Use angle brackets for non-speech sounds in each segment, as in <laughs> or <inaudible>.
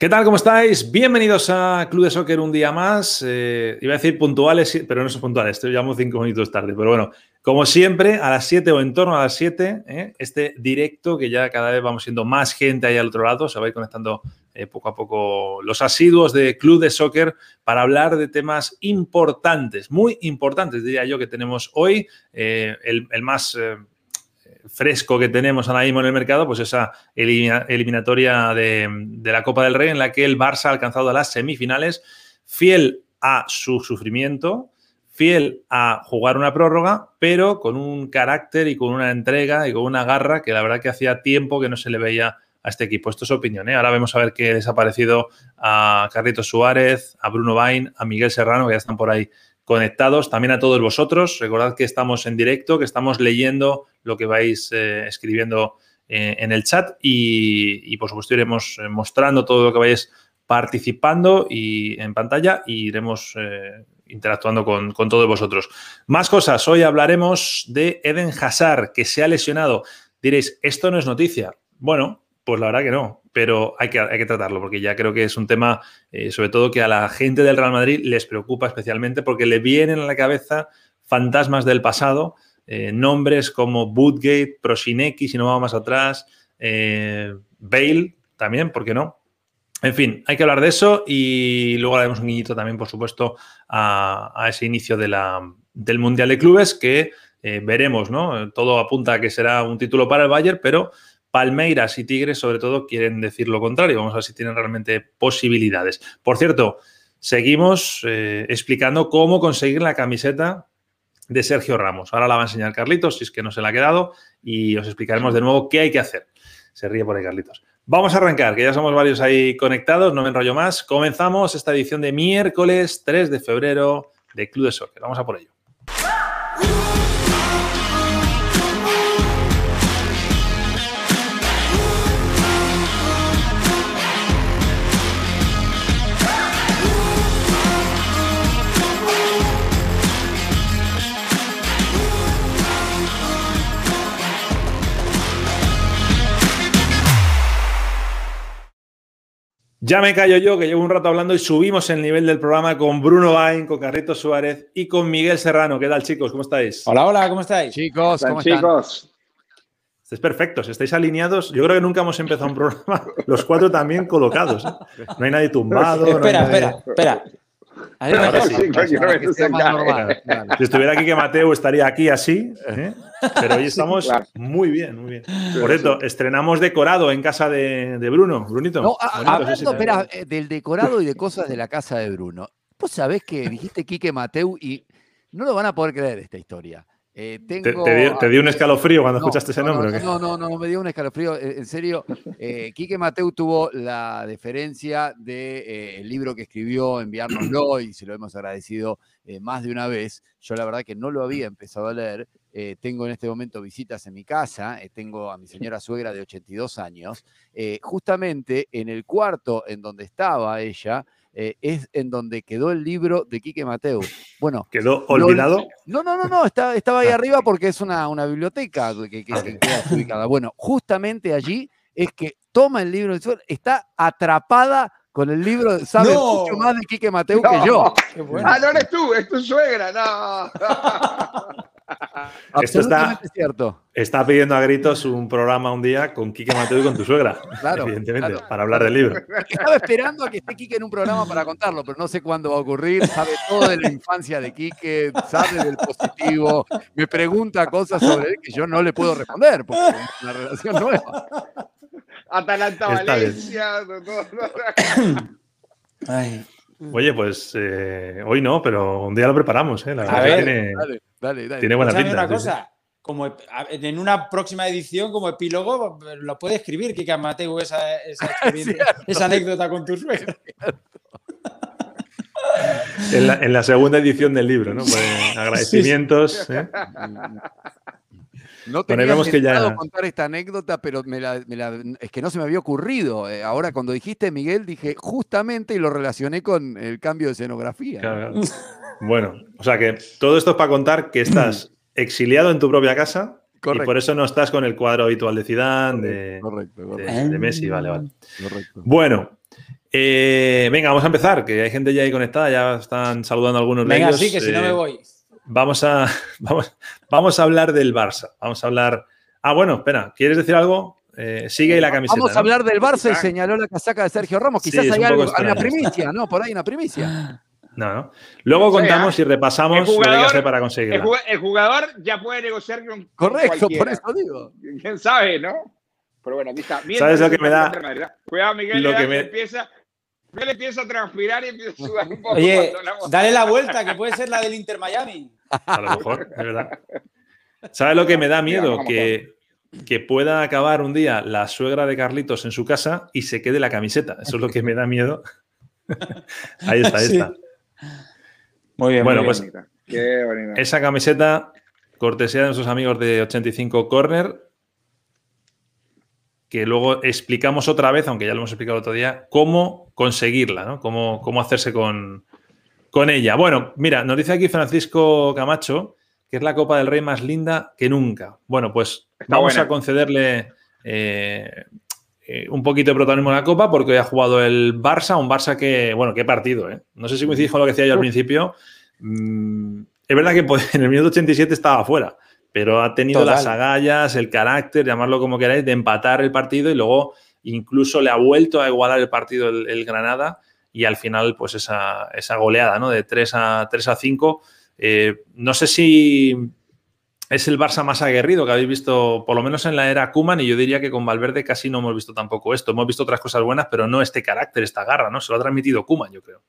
¿Qué tal? ¿Cómo estáis? Bienvenidos a Club de Soccer un día más. Eh, iba a decir puntuales, pero no son puntuales, estoy llamo cinco minutos tarde. Pero bueno, como siempre, a las 7 o en torno a las 7, ¿eh? este directo que ya cada vez vamos siendo más gente ahí al otro lado, se va a ir conectando eh, poco a poco los asiduos de Club de Soccer para hablar de temas importantes, muy importantes, diría yo, que tenemos hoy. el, más fresco que tenemos ahora mismo en el mercado, pues esa eliminatoria de, la Copa del Rey en la que el Barça ha alcanzado las semifinales, fiel a su sufrimiento, fiel a jugar una prórroga, pero con un carácter y con una entrega y con una garra que la verdad que hacía tiempo que no se le veía a este equipo. Esto es opinión. ¿eh? Ahora vemos a ver qué ha desaparecido a Carlitos Suárez, a Bruno Bain, a Miguel Serrano, que ya están por ahí conectados, también a todos vosotros. Recordad que estamos en directo, que estamos leyendo lo que vais eh, escribiendo eh, en el chat y, por supuesto iremos eh, mostrando todo lo que vais participando y en pantalla y iremos interactuando con, con, todos vosotros. Más cosas. Hoy hablaremos de Eden Hazard, que se ha lesionado. Diréis, esto no es noticia. Bueno, pues la verdad que no, pero hay que, hay que tratarlo porque ya creo que es un tema, eh, sobre todo que a la gente del Real Madrid les preocupa especialmente porque le vienen a la cabeza fantasmas del pasado, eh, nombres como Bootgate, Prosineki, si no vamos más atrás, eh, Bale también, ¿por qué no? En fin, hay que hablar de eso y luego haremos un guiñito también, por supuesto, a, ese inicio de la, del Mundial de Clubes que veremos, ¿no? Todo apunta a que será un título para el Bayern, pero Palmeiras y Tigres, sobre todo, quieren decir lo contrario. Vamos a ver si tienen realmente posibilidades. Por cierto, seguimos eh, explicando cómo conseguir la camiseta de Sergio Ramos. Ahora la va a enseñar Carlitos, si es que no se la ha quedado, y os explicaremos de nuevo qué hay que hacer. Se ríe por ahí, Carlitos. Vamos a arrancar, que ya somos varios ahí conectados, no me enrollo más. Comenzamos esta edición de miércoles 3 de febrero de Club de Soccer. Vamos a por ello. Ya me callo yo, que llevo un rato hablando y subimos el nivel del programa con Bruno Bain, con Carritos Suárez y con Miguel Serrano. ¿Qué tal, chicos? ¿Cómo estáis? Hola, hola, ¿cómo estáis? Chicos, ¿cómo están? Chicos. Estáis perfectos, estáis alineados. Yo creo que nunca hemos empezado un programa, <laughs> los cuatro también colocados. ¿eh? No hay nadie tumbado. espera, espera, espera. <laughs> Si estuviera aquí que Mateo estaría aquí así, <laughs> ¿eh? pero hoy estamos muy bien, muy bien. Por cierto, estrenamos decorado en casa de, Bruno. Brunito. No, hablando, espera, eh, del decorado y de cosas de la casa de Bruno. Vos sabés que dijiste Quique Mateu y no lo van a poder creer esta historia. Eh, ¿Te, dio, un escalofrío cuando escuchaste ese nombre? No, no, no, no, me dio un escalofrío. En serio, <laughs> eh, Quique Mateu tuvo la deferencia del de, eh, libro que escribió, enviárnoslo y se lo hemos agradecido más de una vez. Yo la verdad que no lo había empezado a leer. tengo en este momento visitas en mi casa, tengo a mi señora suegra de 82 años. justamente en el cuarto en donde estaba ella, eh, es en donde quedó el libro de Quique Mateo. Bueno. ¿Quedó olvidado? no, no, no, no, estaba ahí ah. arriba porque es una, una biblioteca que, que, queda <laughs> ubicada. Bueno, justamente allí es que toma el libro, está atrapada con el libro, sabe mucho más de Quique Mateo que yo. Ah, no eres tú, es tu suegra, no. <laughs> Esto está, cierto. Está pidiendo a gritos un programa un día con Quique Mateo y con tu suegra. <laughs> Claro. Evidentemente, para hablar del libro. Estaba esperando a que esté Quique en un programa para contarlo, pero no sé cuándo va a ocurrir. Sabe todo de la infancia de Quique, sabe del positivo, me pregunta cosas sobre él que yo no le puedo responder porque es una relación nueva. Atalanta Valencia. Ay. Oye, pues eh, hoy no, pero un día lo preparamos, ¿eh? La verdad que tiene, dale, dale, tiene buena pinta. una cosa, como en una próxima edición, como epílogo, lo puede escribir, Kika Mateo, esa, esa, <laughs> esa anécdota con tu suegra. <laughs> En la, en la segunda edición del libro, ¿no? Pues, <laughs> agradecimientos. ¿eh? No Bueno, tenía vemos que ya- contar esta anécdota, pero me la- me la- es que no se me había ocurrido. Eh, Ahora cuando dijiste Miguel, dije justamente y lo relacioné con el cambio de escenografía. Claro, claro. <laughs> Bueno, o sea que todo esto es para contar que estás <clears throat> exiliado en tu propia casa y por eso no estás con el cuadro habitual de Zidane, de, Correcto, correcto, de Messi, vale, vale. correcto. Bueno, eh, venga, vamos a empezar, que hay gente ya ahí conectada, ya están saludando algunos de Venga, ellos. sí, que si no Eh, me voy. Vamos a, <laughs> vamos, vamos a hablar del Barça. Vamos a hablar. Ah, bueno, espera, ¿quieres decir algo? Eh, sigue ahí la camiseta. Vamos a ¿no? hablar del Barça y señaló la casaca de Sergio Ramos. Sí, Quizás es hay un algo, hay una primicia, ¿no? Por ahí una primicia. No, no. Luego O sea, contamos y repasamos el lo que hay que jugador- hacer para jug- el jugador ya puede negociar con, Correcto, por cualquiera. eso digo. ¿Quién sabe, no? Pero bueno, aquí está. Mientras ¿Sabes lo que me da? Cuidado, Miguel. Lo que me- empieza, Miguel empieza a transpirar y empieza a sudar un poco. Oye, dale la vuelta, que puede ser la del Inter Miami. A lo mejor, es verdad. <laughs> ¿Sabes lo que me da miedo? Que, que pueda acabar un día la suegra de Carlitos en su casa y se quede la camiseta. Eso es lo que me da miedo. <laughs> ahí está, ahí Sí. está. Muy bien, Bueno, muy pues- bien. Bonita, Qué bonita. Esa camiseta, cortesía de nuestros amigos de 85 Corner, que luego explicamos otra vez, aunque ya lo hemos explicado el otro día, cómo conseguirla, ¿no? Cómo, cómo hacerse con, con ella. Bueno, mira, nos dice aquí Francisco Camacho que es la Copa del Rey más linda que nunca. Bueno, pues Está vamos buena. a concederle eh, eh, un poquito de protagonismo a la Copa porque hoy ha jugado el Barça, un Barça que, bueno, qué partido, ¿eh? No sé si coincidís con lo que decía yo al principio. Mm, es verdad que pues, <laughs> en el minuto 87 estaba fuera, pero ha tenido Total. las agallas, el carácter, llamarlo como queráis, de empatar el partido y luego incluso le ha vuelto a igualar el partido el, el Granada y al final pues esa, esa goleada ¿no? de 3 a, 3 a 5. Eh, no sé si es el Barça más aguerrido que habéis visto, por lo menos en la era Kuman, y yo diría que con Valverde casi no hemos visto tampoco esto. Hemos visto otras cosas buenas, pero no este carácter, esta garra, ¿no? Se lo ha transmitido Kuman, yo creo.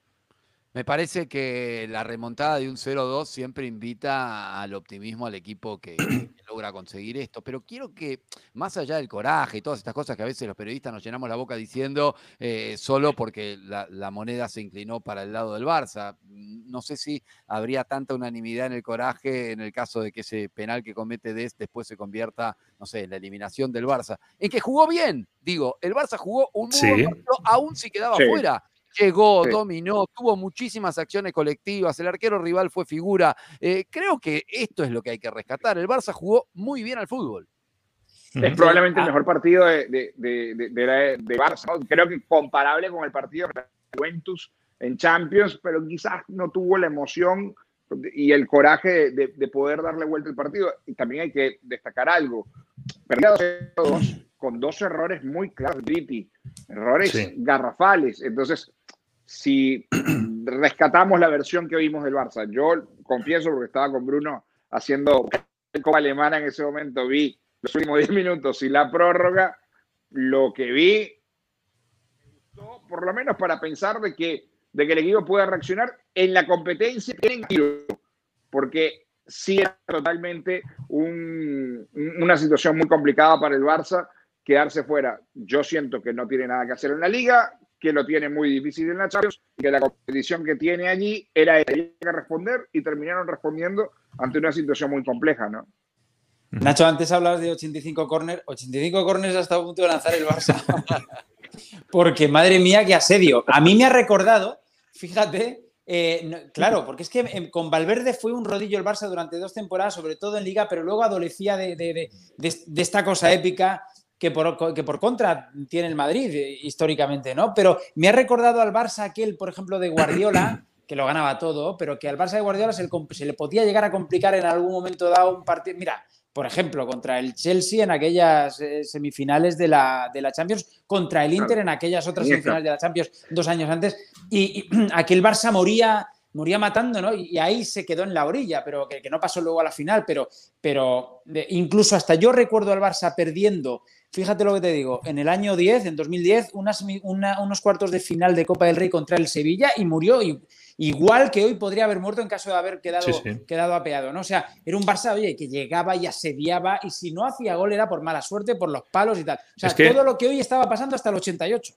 Me parece que la remontada de un 0-2 siempre invita al optimismo al equipo que, <clears throat> que logra conseguir esto. Pero quiero que, más allá del coraje y todas estas cosas que a veces los periodistas nos llenamos la boca diciendo eh, solo porque la, la moneda se inclinó para el lado del Barça, mm, no sé si habría tanta unanimidad en el coraje en el caso de que ese penal que comete Des después se convierta, no sé, en la eliminación del Barça. En que jugó bien, digo, el Barça jugó un muy Sí. partido, aún si quedaba Sí. fuera. Llegó, Sí. dominó, tuvo muchísimas acciones colectivas, el arquero rival fue figura. Eh, creo que esto es lo que hay que rescatar. El Barça jugó muy bien al fútbol. Es probablemente el Ah. mejor partido de, de, de, de- de la- de Barça. ¿no? Creo que comparable con el partido de Juventus en Champions, pero quizás no tuvo la emoción y el coraje de, de- de poder darle vuelta al partido. Y también hay que destacar algo. Perdía 2 con dos errores muy claros, errores Sí. garrafales. Entonces, si <clears throat> rescatamos la versión que vimos del Barça, yo confieso, porque estaba con Bruno haciendo <laughs> Copa Alemana en ese momento, vi los últimos 10 minutos y la prórroga, lo que vi, por lo menos para pensar de que, de que el equipo pueda reaccionar en la competencia tiro, porque sí era totalmente un- un- una situación muy complicada para el Barça quedarse fuera. Yo siento que no tiene nada que hacer en la liga, que lo tiene muy difícil en la Champions, y que la competición que tiene allí era que responder y terminaron respondiendo ante una situación muy compleja, ¿no? Nacho, antes hablabas de 85 corners. 85 corners hasta a punto de lanzar el Barça. <laughs> porque, madre mía, qué asedio. A mí me ha recordado, fíjate, eh, no- claro, porque es que eh, con Valverde fue un rodillo el Barça durante dos temporadas, sobre todo en Liga, pero luego adolecía de, de- de- de- de esta cosa épica que por, que por contra tiene el Madrid eh, históricamente, ¿no? Pero me ha recordado al Barça aquel, por ejemplo, de Guardiola, <clears throat> que lo ganaba todo, pero que al Barça de Guardiola se le, com- se le podía llegar a complicar en algún momento dado un partido. Mira, por ejemplo, contra el Chelsea en aquellas eh, semifinales de la, de la Champions, contra el Inter en aquellas otras semifinales de la Champions dos años antes, y, y <clears throat> aquel Barça moría, moría matando, ¿no? Y, y ahí se quedó en la orilla, pero que, que no pasó luego a la final, pero, pero de- incluso hasta yo recuerdo al Barça perdiendo, fíjate lo que te digo, en el año 10, en 2010, una semi- una- unos cuartos de final de Copa del Rey contra el Sevilla y murió y- igual que hoy podría haber muerto en caso de haber quedado, Sí, sí. quedado apeado, ¿no? O sea, era un Barça, oye, que llegaba y asediaba y si no hacía gol era por mala suerte, por los palos y tal. O sea, Es que- todo lo que hoy estaba pasando hasta el 88.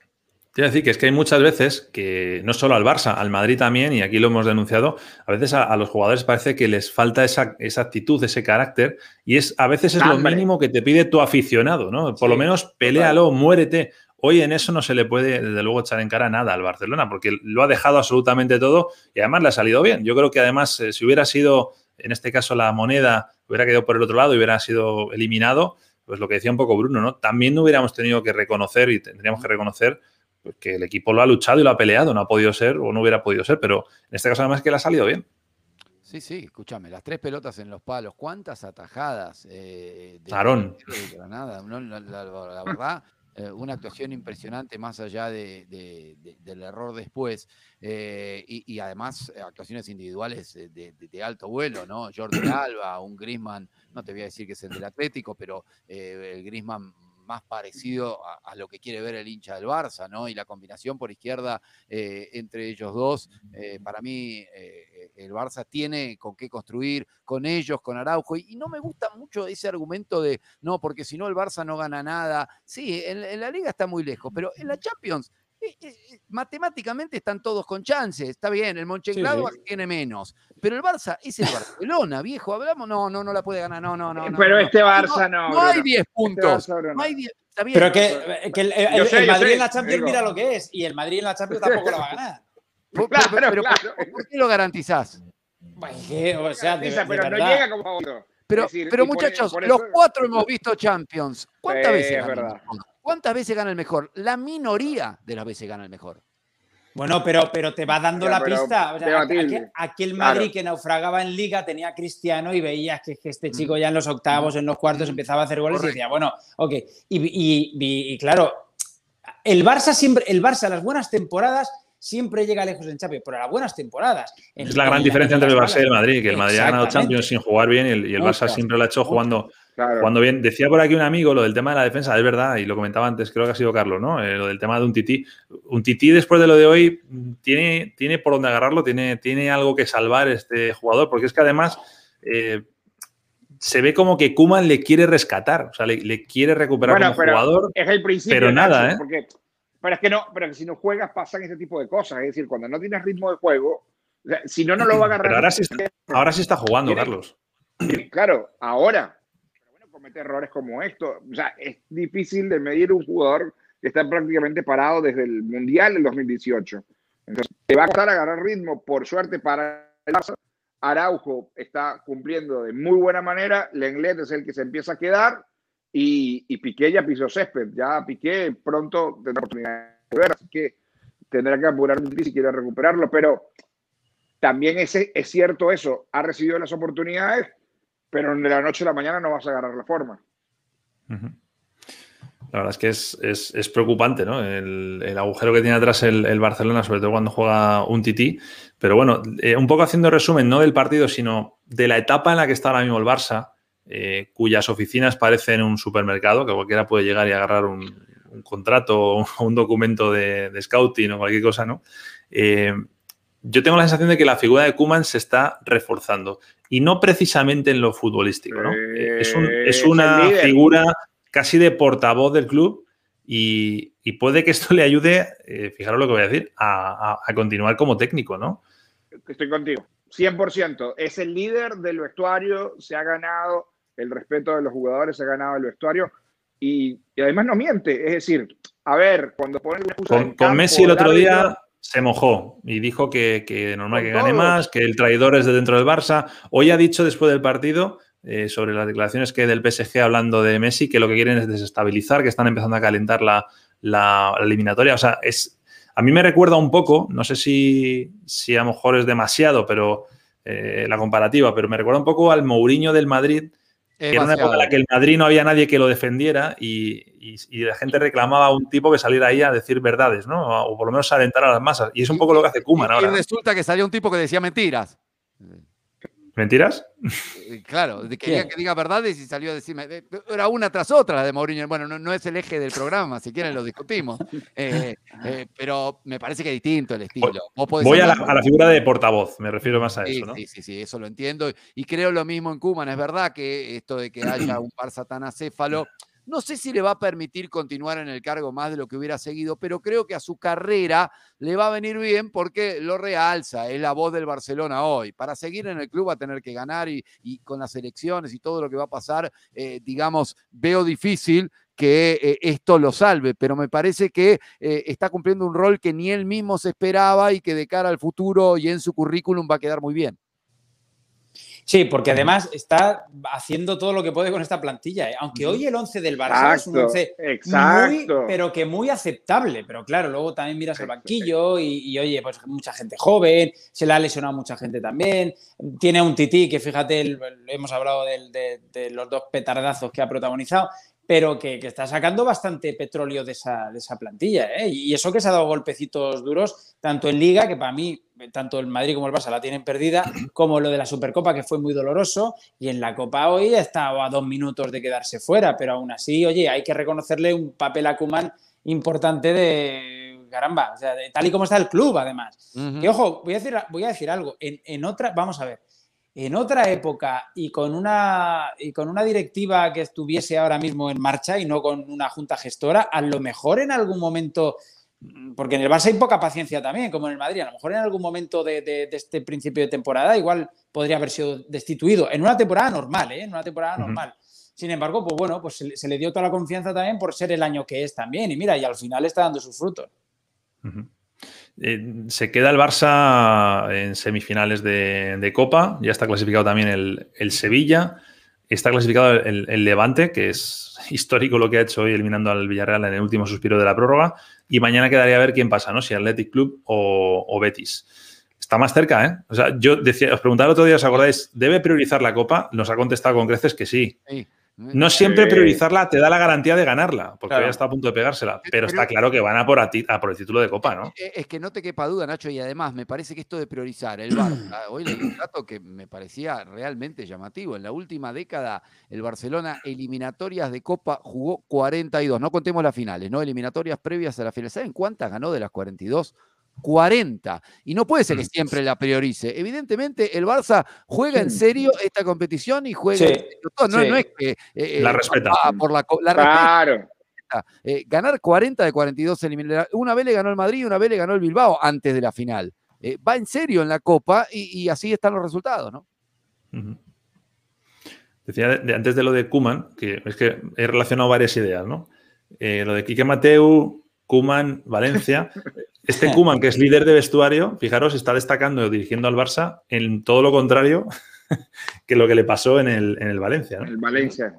Quiero decir que es que hay muchas veces que, no solo al Barça, al Madrid también, y aquí lo hemos denunciado, a veces a, los jugadores parece que les falta esa, actitud, ese carácter, y es a veces es lo mínimo que te pide tu aficionado, ¿no? Por lo menos pelealo, muérete. Hoy en eso no se le puede, desde luego, echar en cara nada al Barcelona, porque lo ha dejado absolutamente todo y además le ha salido bien. Yo creo que además, eh, si hubiera sido, en este caso, la moneda, hubiera quedado por el otro lado y hubiera sido eliminado, pues lo que decía un poco Bruno, ¿no? También no hubiéramos tenido que reconocer y tendríamos que reconocer que el equipo lo ha luchado y lo ha peleado, no ha podido ser o no hubiera podido ser, pero en este caso además es que le ha salido bien. Sí, sí, escúchame, las tres pelotas en los palos, ¿cuántas atajadas? Eh, de. Granada, la, verdad, eh, una actuación impresionante más allá de, del error después eh, y, además actuaciones individuales de, alto vuelo, ¿no? Jordi <clears throat> Alba, un Grisman, no te voy a decir que es el del Atlético, pero el Grisman más parecido a, lo que quiere ver el hincha del Barça, ¿no? Y la combinación por izquierda eh, entre ellos dos, eh, para mí eh, el Barça tiene con qué construir, con ellos, con Araujo, y, no me gusta mucho ese argumento de, no, porque si no el Barça no gana nada. Sí, en, la liga está muy lejos, pero en la Champions matemáticamente están todos con chances. Está bien, el Mönchengladbach tiene menos. Pero el Barça es el Barcelona, viejo. Hablamos, no, no, no la puede ganar. No, no, no. Pero este Barça no. No, hay 10 este puntos. no. hay 10. Pero que, que el, el, Madrid en la Champions mira lo que es. Y el Madrid en la Champions <laughs> tampoco la va a ganar. Pero, pero, ¿por qué lo garantizás? o sea, de, pero no llega como favorito. Pero, pero muchachos, los cuatro hemos visto Champions. ¿Cuántas veces gana ¿Cuántas veces gana el mejor? La minoría de las veces gana el mejor. Bueno, pero, pero te va dando la pista. aquel, Madrid que naufragaba en Liga tenía a Cristiano y veías que, este mm. chico ya en los octavos, en los cuartos, empezaba a hacer goles y decía, bueno, ok. Y, claro, el Barça siempre, el Barça, las buenas temporadas siempre llega lejos en Champions, pero a las buenas temporadas. es la gran diferencia entre el Barça y el Madrid, que el Madrid ha ganado Champions sin jugar bien y el, Barça siempre lo ha hecho jugando cuando bien, decía por aquí un amigo lo del tema de la defensa, es verdad, y lo comentaba antes, creo que ha sido Carlos, ¿no? Eh, lo del tema de un tití. Un tití, después de lo de hoy, tiene, tiene por dónde agarrarlo, tiene, tiene algo que salvar este jugador, porque es que además eh, se ve como que Kuman le quiere rescatar, o sea, le, quiere recuperar como jugador. Es el principio. Pero nada, ¿eh? Porque, pero es que no, pero que si no juegas pasan ese tipo de cosas. Es decir, cuando no tienes ritmo de juego, si no, no lo va a agarrar. Pero ahora sí, ahora sí está jugando, Carlos. Claro, ahora comete errores como esto. O sea, es difícil de medir un jugador que está prácticamente parado desde el Mundial del 2018. Entonces, te va a costar agarrar ritmo, por suerte para el Barça. Araujo está cumpliendo de muy buena manera, Lenglet es el que se empieza a quedar y, y Piqué ya pisó césped. Ya Piqué pronto tendrá oportunidad de ver, así que tendrá que apurar un si quiere recuperarlo, pero también es, es cierto eso, ha recibido las oportunidades, pero de la noche a la mañana no vas a agarrar la forma. La verdad es que es, preocupante, ¿no? El, agujero que tiene atrás el, Barcelona, sobre todo cuando juega un tití. Pero bueno, eh, un poco haciendo resumen, no del partido, sino de la etapa en la que está ahora mismo el Barça, eh, cuyas oficinas parecen un supermercado, que cualquiera puede llegar y agarrar un, contrato o un documento de, scouting o cualquier cosa, ¿no? Eh, yo tengo la sensación de que la figura de Kuman se está reforzando y no precisamente en lo futbolístico, ¿no? Eh, es, una figura casi de portavoz del club y, puede que esto le ayude, eh, fijaros lo que voy a decir, a, continuar como técnico, ¿no? Estoy contigo, 100%. Es el líder del vestuario, se ha ganado el respeto de los jugadores, se ha ganado el vestuario y, además no miente. Es decir, a ver, cuando pone Con, con Messi el otro día se mojó y dijo que, que normal que gane más, que el traidor es de dentro del Barça. Hoy ha dicho después del partido, eh, sobre las declaraciones que del PSG hablando de Messi, que lo que quieren es desestabilizar, que están empezando a calentar la, la, eliminatoria. O sea, es, a mí me recuerda un poco, no sé si, si a lo mejor es demasiado, pero eh, la comparativa, pero me recuerda un poco al Mourinho del Madrid, era una época en la que el Madrid no había nadie que lo defendiera y, la gente reclamaba a un tipo que saliera ahí a decir verdades, ¿no? O por lo menos a alentar a las masas. Y es un poco lo que hace Kuman ahora. Y resulta que salió un tipo que decía mentiras. ¿Mentiras? Eh, claro, quería que diga verdades y salió a decirme. Era una tras otra la de Mourinho. Bueno, no, es el eje del programa, si quieren lo discutimos. Eh, eh, pero me parece que es distinto el estilo. Voy a la, figura de portavoz, me refiero más a eso. ¿no? Sí, sí, sí, eso lo entiendo. Y creo lo mismo en Cuman. Es verdad que esto de que haya un Barça tan acéfalo No sé si le va a permitir continuar en el cargo más de lo que hubiera seguido, pero creo que a su carrera le va a venir bien porque lo realza, es la voz del Barcelona hoy. Para seguir en el club va a tener que ganar y, con las elecciones y todo lo que va a pasar, eh, digamos, veo difícil que eh, esto lo salve, pero me parece que eh, está cumpliendo un rol que ni él mismo se esperaba y que de cara al futuro y en su currículum va a quedar muy bien. Sí, porque además está haciendo todo lo que puede con esta plantilla. ¿eh? Aunque hoy el 11 del Barça es un 11 muy, pero que muy aceptable. Pero claro, luego también miras el banquillo y, oye, pues mucha gente joven, se le ha lesionado mucha gente también. Tiene un tití que fíjate, hemos hablado de los dos petardazos que ha protagonizado pero que, está sacando bastante petróleo de esa, plantilla. ¿eh? Y eso que se ha dado golpecitos duros, tanto en Liga, que para mí, tanto el Madrid como el Barça la tienen perdida, como lo de la Supercopa, que fue muy doloroso, y en la Copa hoy ha estado a dos minutos de quedarse fuera, pero aún así, oye, hay que reconocerle un papel a Kuman importante de caramba, o sea, tal y como está el club, además. Y ojo, voy a decir, voy a decir algo, en, en otra, vamos a ver, en otra época y con una, y con una directiva que estuviese ahora mismo en marcha y no con una junta gestora, a lo mejor en algún momento, porque en el Barça hay poca paciencia también, como en el Madrid, a lo mejor en algún momento de, este principio de temporada igual podría haber sido destituido, en una temporada normal, ¿eh? en una temporada normal. Sin embargo, pues bueno, pues se, le dio toda la confianza también por ser el año que es también. Y mira, y al final está dando sus frutos. Eh, se queda el Barça en semifinales de, Copa, ya está clasificado también el, Sevilla, está clasificado el, Levante, que es <laughs> histórico lo que ha hecho hoy eliminando al Villarreal en el último suspiro de la prórroga, y mañana quedaría a ver quién pasa, ¿no? Si Athletic Club o, Betis. Está más cerca, ¿eh? O sea, yo decía, os preguntaba el otro día, ¿os acordáis? ¿Debe priorizar la Copa? Nos ha contestado con creces que sí. sí. No siempre priorizarla te da la garantía de ganarla, porque ya está a punto de pegársela. Pero, está claro que van a por, a, por el título de Copa, ¿no? Es que no te quepa duda, Nacho, y además me parece que esto de priorizar el Barça, <clears throat> hoy leí un dato que me parecía realmente llamativo. En la última década, el Barcelona eliminatorias de Copa jugó 42. No contemos las finales, ¿no? Eliminatorias previas a la final. ¿Saben cuántas ganó de las 42? 40. Y no puede ser que mm. siempre la priorice. Evidentemente, el Barça juega en serio esta competición y juega. no, es que. Eh, la eh, respeta. Por la, claro. Eh, ganar 40 de 42 eliminatorias. Una vez le ganó el Madrid y una vez le ganó el Bilbao antes de la final. va en serio en la Copa y, así están los resultados, ¿no? Decía antes de lo de Kuman, que es que he relacionado varias ideas, ¿no? lo de Quique Mateu, Kuman, Valencia. <laughs> Este <laughs> Kuman, que es líder de vestuario, fijaros, está destacando dirigiendo al Barça en todo lo contrario <laughs> que lo que le pasó en el, en el Valencia. El Valencia.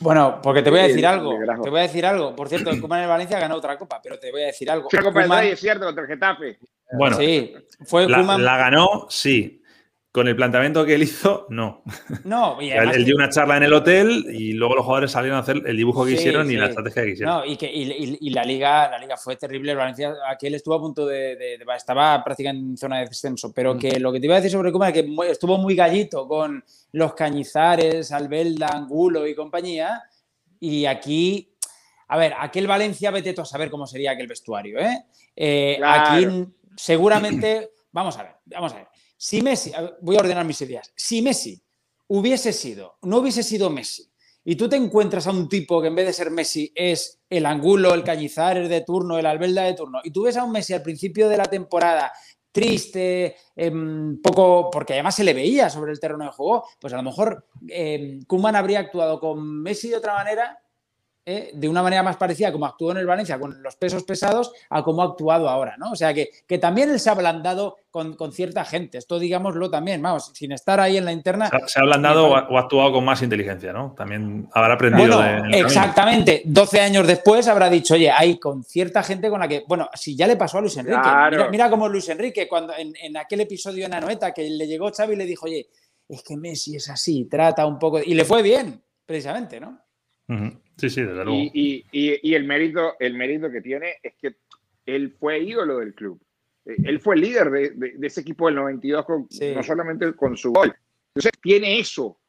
Bueno, porque te voy a decir algo. Te voy a decir algo. Por cierto, el Kuman en el Valencia ganó otra copa, pero te voy a decir algo. La Copa es cierto, contra el Getafe. Bueno, sí, fue la, la ganó, sí, con el planteamiento que él hizo, no. No, y <laughs> él, dio una charla en el hotel y luego los jugadores salieron a hacer el dibujo que hicieron y la estrategia que hicieron. No, y, que, y, la, liga, la liga fue terrible. Valencia, aquel estuvo a punto de, Estaba prácticamente en zona de descenso. Pero mm. que lo que te iba a decir sobre Kuma es que estuvo muy gallito con los Cañizares, Albelda, Angulo y compañía. Y aquí. A ver, aquel Valencia, vete tú a saber cómo sería aquel vestuario, ¿eh? eh aquí seguramente. Vamos a ver, vamos a ver si Messi, voy a ordenar mis ideas, si Messi hubiese sido, no hubiese sido Messi, y tú te encuentras a un tipo que en vez de ser Messi es el Angulo, el Cañizares de turno, el Albelda de turno, y tú ves a un Messi al principio de la temporada triste, em, poco, porque además se le veía sobre el terreno de juego, pues a lo mejor eh, Kuman habría actuado con Messi de otra manera ¿eh? de una manera más parecida como actuó en el Valencia con los pesos pesados a cómo ha actuado ahora, ¿no? O sea que, que también él se ha ablandado con, cierta gente, esto digámoslo también, vamos, sin estar ahí en la interna. Se ha, ablandado o ha actuado con más inteligencia, ¿no? También habrá aprendido. exactamente, 12 años después habrá dicho, oye, hay con cierta gente con la que, bueno, si ya le pasó a Luis Enrique, mira, cómo Luis Enrique, cuando en, en aquel episodio en Anoeta que le llegó Xavi y le dijo, oye, es que Messi es así, trata un poco, y le fue bien, precisamente, ¿no? Sí, sí, desde luego. Y, y, el, mérito, el mérito que tiene es que él fue ídolo del club. Eh, él fue el líder de, de, ese equipo del 92, no solamente con su gol. Entonces, tiene eso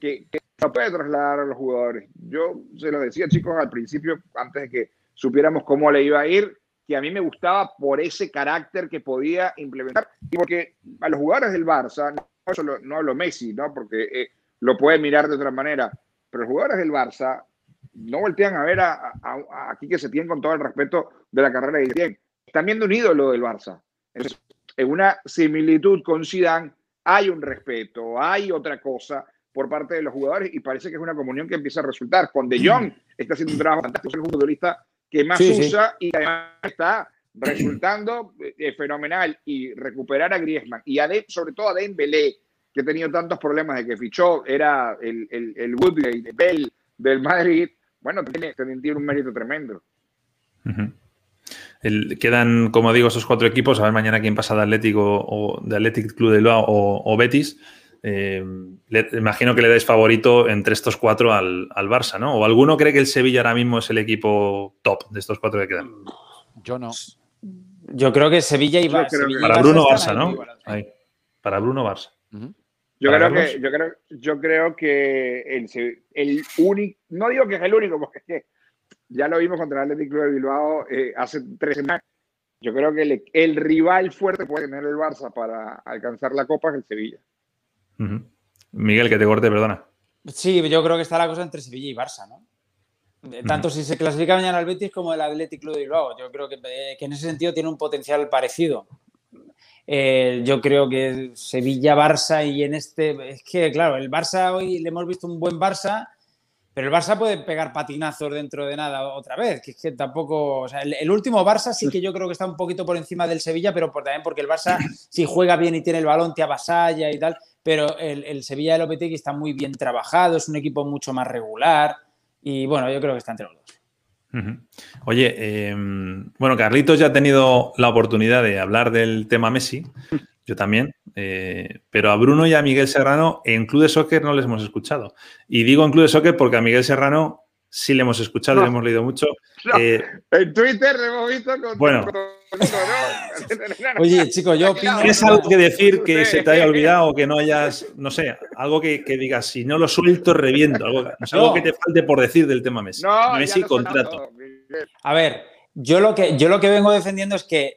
que, que no puede trasladar a los jugadores. Yo se lo decía, chicos, al principio, antes de que supiéramos cómo le iba a ir, que a mí me gustaba por ese carácter que podía implementar. Y porque a los jugadores del Barça, no, solo, no hablo Messi, ¿no? porque eh, lo puede mirar de otra manera, pero los jugadores del Barça no voltean a ver a, aquí que se tienen con todo el respeto de la carrera de Setién. Están viendo un ídolo del Barça. en una similitud con Zidane hay un respeto, hay otra cosa por parte de los jugadores y parece que es una comunión que empieza a resultar. Con De Jong <clears throat> está haciendo un trabajo fantástico, es el futbolista que más usa y además está resultando eh, fenomenal y recuperar a Griezmann y a sobre todo a Dembélé, que ha tenido tantos problemas de que fichó, era el, el, el Woodgate, de Bell del Madrid, bueno, tiene, tiene un mérito tremendo. quedan, como digo, esos cuatro equipos, a ver mañana quién pasa de Atlético o de Athletic Club de Bilbao o, Betis. Eh, imagino que le dais favorito entre estos cuatro al, al, Barça, ¿no? ¿O alguno cree que el Sevilla ahora mismo es el equipo top de estos cuatro que quedan? Yo no. Yo creo que Sevilla y, Barça. Para Bruno Barça, ¿no? Para Bruno Barça. Yo creo, que, yo, creo, yo creo que el, el único, no digo que es el único, porque es que ya lo vimos contra el Atlético de Bilbao eh, hace tres semanas. Yo creo que el, rival fuerte que puede tener el Barça para alcanzar la Copa es el Sevilla. Miguel, que te corte, perdona. Sí, yo creo que está la cosa entre Sevilla y Barça, ¿no? Tanto si se clasifica mañana el Betis como el Atlético de Bilbao. Yo creo que, eh, que, en ese sentido tiene un potencial parecido. Eh, yo creo que Sevilla-Barça y en este... Es que, claro, el Barça hoy le hemos visto un buen Barça, pero el Barça puede pegar patinazos dentro de nada otra vez, que es que tampoco... O sea, el, último Barça sí que yo creo que está un poquito por encima del Sevilla, pero por, también porque el Barça <clears throat> si juega bien y tiene el balón te avasalla y tal, pero el, el Sevilla de Lopetegui está muy bien trabajado, es un equipo mucho más regular y bueno, yo creo que está entre los dos. Oye, em, bueno, Carlitos ya ha tenido la oportunidad de hablar del tema Messi, yo también, eh, pero a Bruno y a Miguel Serrano en Club de Soccer no les hemos escuchado. Y digo en Club de Soccer porque a Miguel Serrano sí le hemos escuchado, le hemos leído mucho. Eh, en Twitter le hemos visto con. Bueno. Oye, chicos, yo <laughs> opino. ¿Tienes algo que decir que se te haya olvidado o que no hayas, no sé, algo que, digas, si no lo suelto, reviento? Algo, algo que te falte por decir del tema Messi. No, Messi contrato. A ver, yo lo que, yo lo que vengo defendiendo es que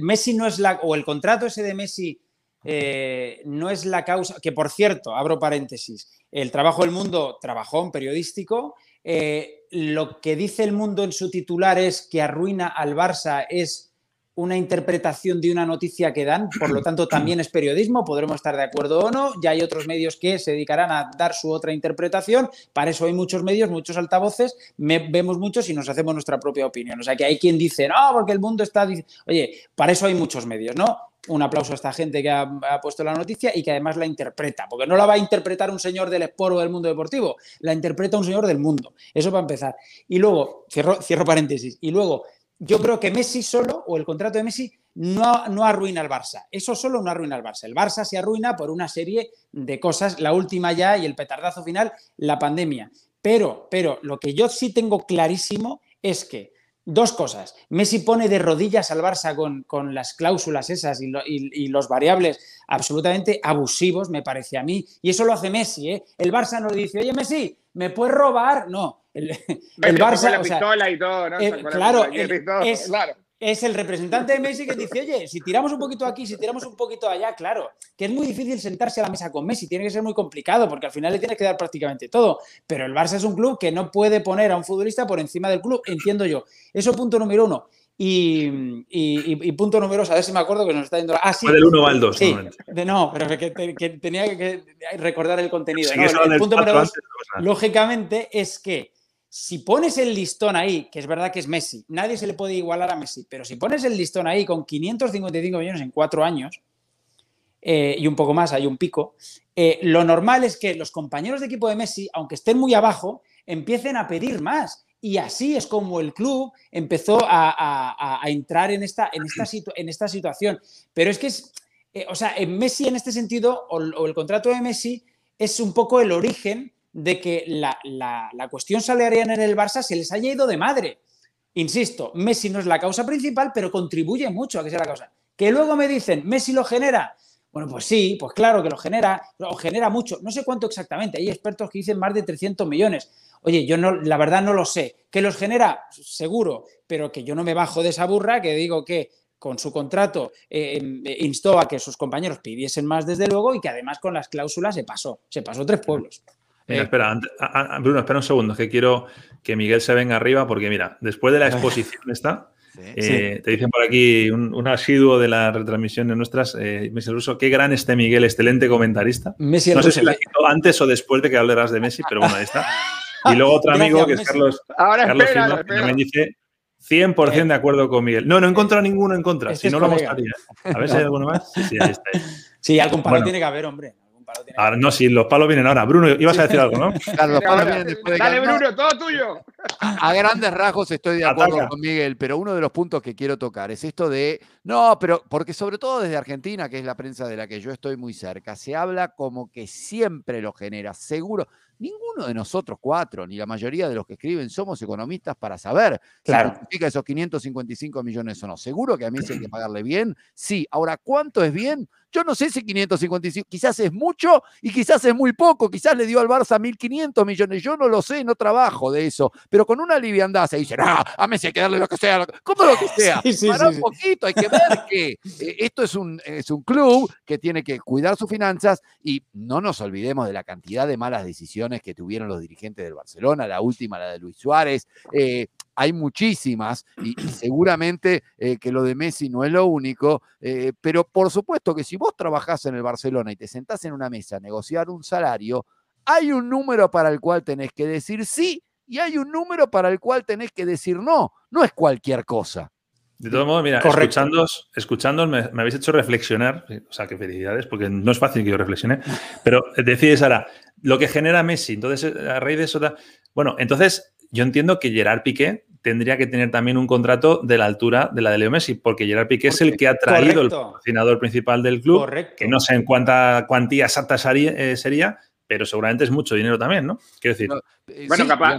Messi no es la. o el contrato ese de Messi. Eh, no es la causa, que por cierto, abro paréntesis, el trabajo del mundo trabajó en periodístico eh, lo que dice el mundo en su titular es que arruina al Barça es una interpretación de una noticia que dan, por lo tanto también es periodismo, podremos estar de acuerdo o no, ya hay otros medios que se dedicarán a dar su otra interpretación, para eso hay muchos medios, muchos altavoces, vemos muchos y nos hacemos nuestra propia opinión, o sea que hay quien dice, no, porque el mundo está, oye, para eso hay muchos medios, ¿no? Un aplauso a esta gente que ha, puesto la noticia y que además la interpreta, porque no la va a interpretar un señor del esporo del mundo deportivo, la interpreta un señor del mundo. Eso para empezar. Y luego, cierro, cierro paréntesis, y luego, yo creo que Messi solo, o el contrato de Messi, no, no, arruina al Barça. Eso solo no arruina al Barça. El Barça se arruina por una serie de cosas, la última ya y el petardazo final, la pandemia. Pero, pero lo que yo sí tengo clarísimo es que Dos cosas. Messi pone de rodillas al Barça con, las cláusulas esas y, los variables absolutamente abusivos, me parece a mí. Y eso lo hace Messi. ¿eh? El Barça no le dice, oye Messi, ¿me puedes robar? No. El, <laughs> Barça. La pistola y todo, ¿no? claro, es, claro, es el representante de Messi que dice, oye, si tiramos un poquito aquí, si tiramos un poquito allá, claro, que es muy difícil sentarse a la mesa con Messi, tiene que ser muy complicado porque al final le tiene que dar prácticamente todo. Pero el Barça es un club que no puede poner a un futbolista por encima del club, entiendo yo. Eso punto número uno. Y, punto número dos, a ver si me acuerdo que nos está yendo. Ah, sí. del 1 al 2. Sí, de, no, pero que, tenía que recordar el contenido. el, punto número dos, lógicamente, es que si pones el listón ahí, que es verdad que es Messi, nadie se le puede igualar a Messi, pero si pones el listón ahí con 555 millones en cuatro años eh, y un poco más, hay un pico, eh, lo normal es que los compañeros de equipo de Messi, aunque estén muy abajo, empiecen a pedir más. Y así es como el club empezó a, entrar en esta, situación. Pero es que es, eh, o sea, en Messi en este sentido, o el contrato de Messi es un poco el origen de que la, cuestión salarial en el Barça se les haya ido de madre. Insisto, Messi no es la causa principal, pero contribuye mucho a que sea la causa. Que luego me dicen, ¿Messi lo genera? Bueno, pues sí, pues claro que lo genera, lo genera mucho. No sé cuánto exactamente, hay expertos que dicen más de 300 millones. Oye, yo no, la verdad no lo sé. ¿Que los genera? Seguro, pero que yo no me bajo de esa burra, que digo que con su contrato eh, em, instó a que sus compañeros pidiesen más desde luego y que además con las cláusulas se pasó, se pasó tres pueblos. Mira, espera, Bruno, espera un segundo, que quiero que Miguel se venga arriba, porque mira, después de la <laughs> exposición esta, eh, te dicen por aquí un, asiduo de las retransmisiones nuestras, eh, Messi Russo, qué gran este Miguel, excelente comentarista. Messi no sé si la quito antes o después de que hablarás de Messi, pero bueno, ahí está. Y luego otro <laughs> amigo que es Carlos, Ahora Carlos espera, que me dice 100% de acuerdo con Miguel. No, no he encontrado ninguno en contra, si no lo mostraría. A ver si hay alguno más. <laughs> Sí, ahí está. Sí, algún palo tiene que haber, hombre. Ahora, no, si los palos vienen ahora. Bruno, ibas a decir algo, ¿no? <laughs> Dale, Bruno, todo tuyo. A, grandes rasgos estoy de acuerdo con Miguel, pero uno de los puntos que quiero tocar es esto de, no, pero porque sobre todo desde Argentina, que es la prensa de la que yo estoy muy cerca, se habla como que siempre lo genera, seguro. Ninguno de nosotros cuatro, ni la mayoría de los que escriben, somos economistas para saber claro. si significa esos 555 millones o no. Seguro que a mí sí hay que pagarle bien. Sí. Ahora, ¿cuánto es bien? Yo no sé si 555, quizás es mucho y quizás es muy poco, quizás le dio al Barça 1.500 millones, yo no lo sé, no trabajo de eso, pero con una liviandad se dice, ah, a Messi hay que darle lo que sea, ¿cómo lo que <laughs> sea? Para un poquito, hay que ver que eh, esto es un, es un club que tiene que cuidar sus finanzas y no nos olvidemos de la cantidad de malas decisiones que tuvieron los dirigentes del Barcelona, la última, la de Luis Suárez, eh, hay muchísimas y, seguramente eh, que lo de Messi no es lo único, eh, pero por supuesto que si vos trabajás en el Barcelona y te sentás en una mesa a negociar un salario, hay un número para el cual tenés que decir sí y hay un número para el cual tenés que decir no. No es cualquier cosa. De todos modos, mira, escuchándos, escuchándos me, habéis hecho reflexionar, o sea, que felicidades, porque no es fácil que yo reflexione, pero decides ahora, lo que genera Messi, entonces, a raíz de eso, bueno, entonces yo entiendo que Gerard Piqué tendría que tener también un contrato de la altura de la de Leo Messi, porque Gerard Piqué es el que ha traído el patrocinador principal del club, que no sé en cuánta cuantía exacta eh, sería, pero seguramente es mucho dinero también, ¿no? Quiero decir. Eh, bueno, capaz,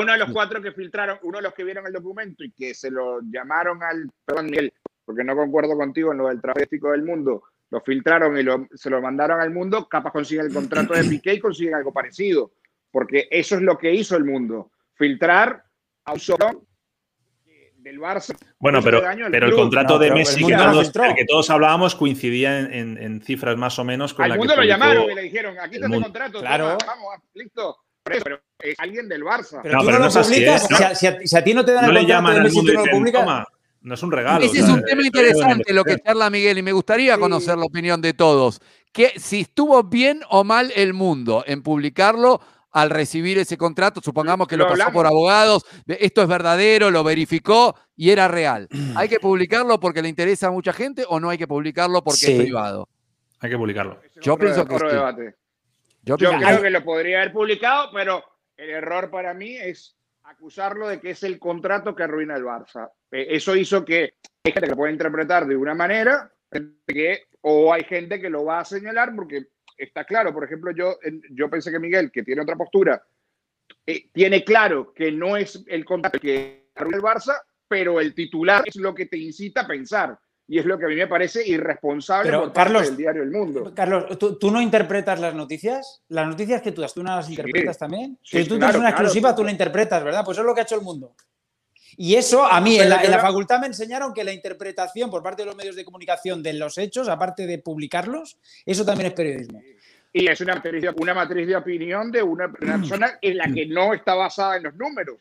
uno de los cuatro que filtraron, uno de los que vieron el documento y que se lo llamaron al, perdón, Miguel, porque no concuerdo contigo en lo del tráfico del mundo, lo filtraron y se lo mandaron al mundo, capaz consiguen el contrato de <clears throat> Piqué y consiguen algo parecido, porque eso es lo que hizo el mundo, filtrar del Barça. Bueno, pero, pero el contrato de Messi, que todos, el que todos hablábamos, coincidía en, cifras más o menos con Al la mundo lo llamaron y le dijeron, aquí está el contrato, claro. vamos, listo. Pero es alguien del Barça. Pero no, pero no, publicas, si, a, si, a, ti no te dan el contrato de Messi, tú no lo publicas. no es un regalo. Ese es un tema interesante lo que charla Miguel y me gustaría conocer la opinión de todos. Que si estuvo bien o mal el mundo en publicarlo al recibir ese contrato, supongamos que lo, pasó por abogados, esto es verdadero, lo verificó y era real. <clears throat> ¿Hay que publicarlo porque le interesa a mucha gente o no hay que publicarlo porque es privado? Hay que publicarlo. Yo pienso que sí. Yo, creo que lo podría haber publicado, pero el error para mí es acusarlo de que es el contrato que arruina el Barça. Eh, eso hizo que hay gente que lo puede interpretar de una manera, que, o hay gente que lo va a señalar porque está claro, por ejemplo, yo, yo pensé que Miguel, que tiene otra postura, eh, tiene claro que no es el contrato que arruina el Barça, pero el titular es lo que te incita a pensar. Y es lo que a mí me parece irresponsable por Carlos, del diario El Mundo. Carlos, ¿tú, no interpretas las noticias? ¿Las noticias que tú das, tú no las interpretas también? si tú tienes una exclusiva, tú la interpretas, ¿verdad? Pues eso es lo que ha hecho el mundo. Y eso a mí en la, facultad me enseñaron que la interpretación por parte de los medios de comunicación de los hechos, aparte de publicarlos, eso también es periodismo. Y es una matriz de, una matriz de opinión de una persona <clears throat> en la que no está basada en los números.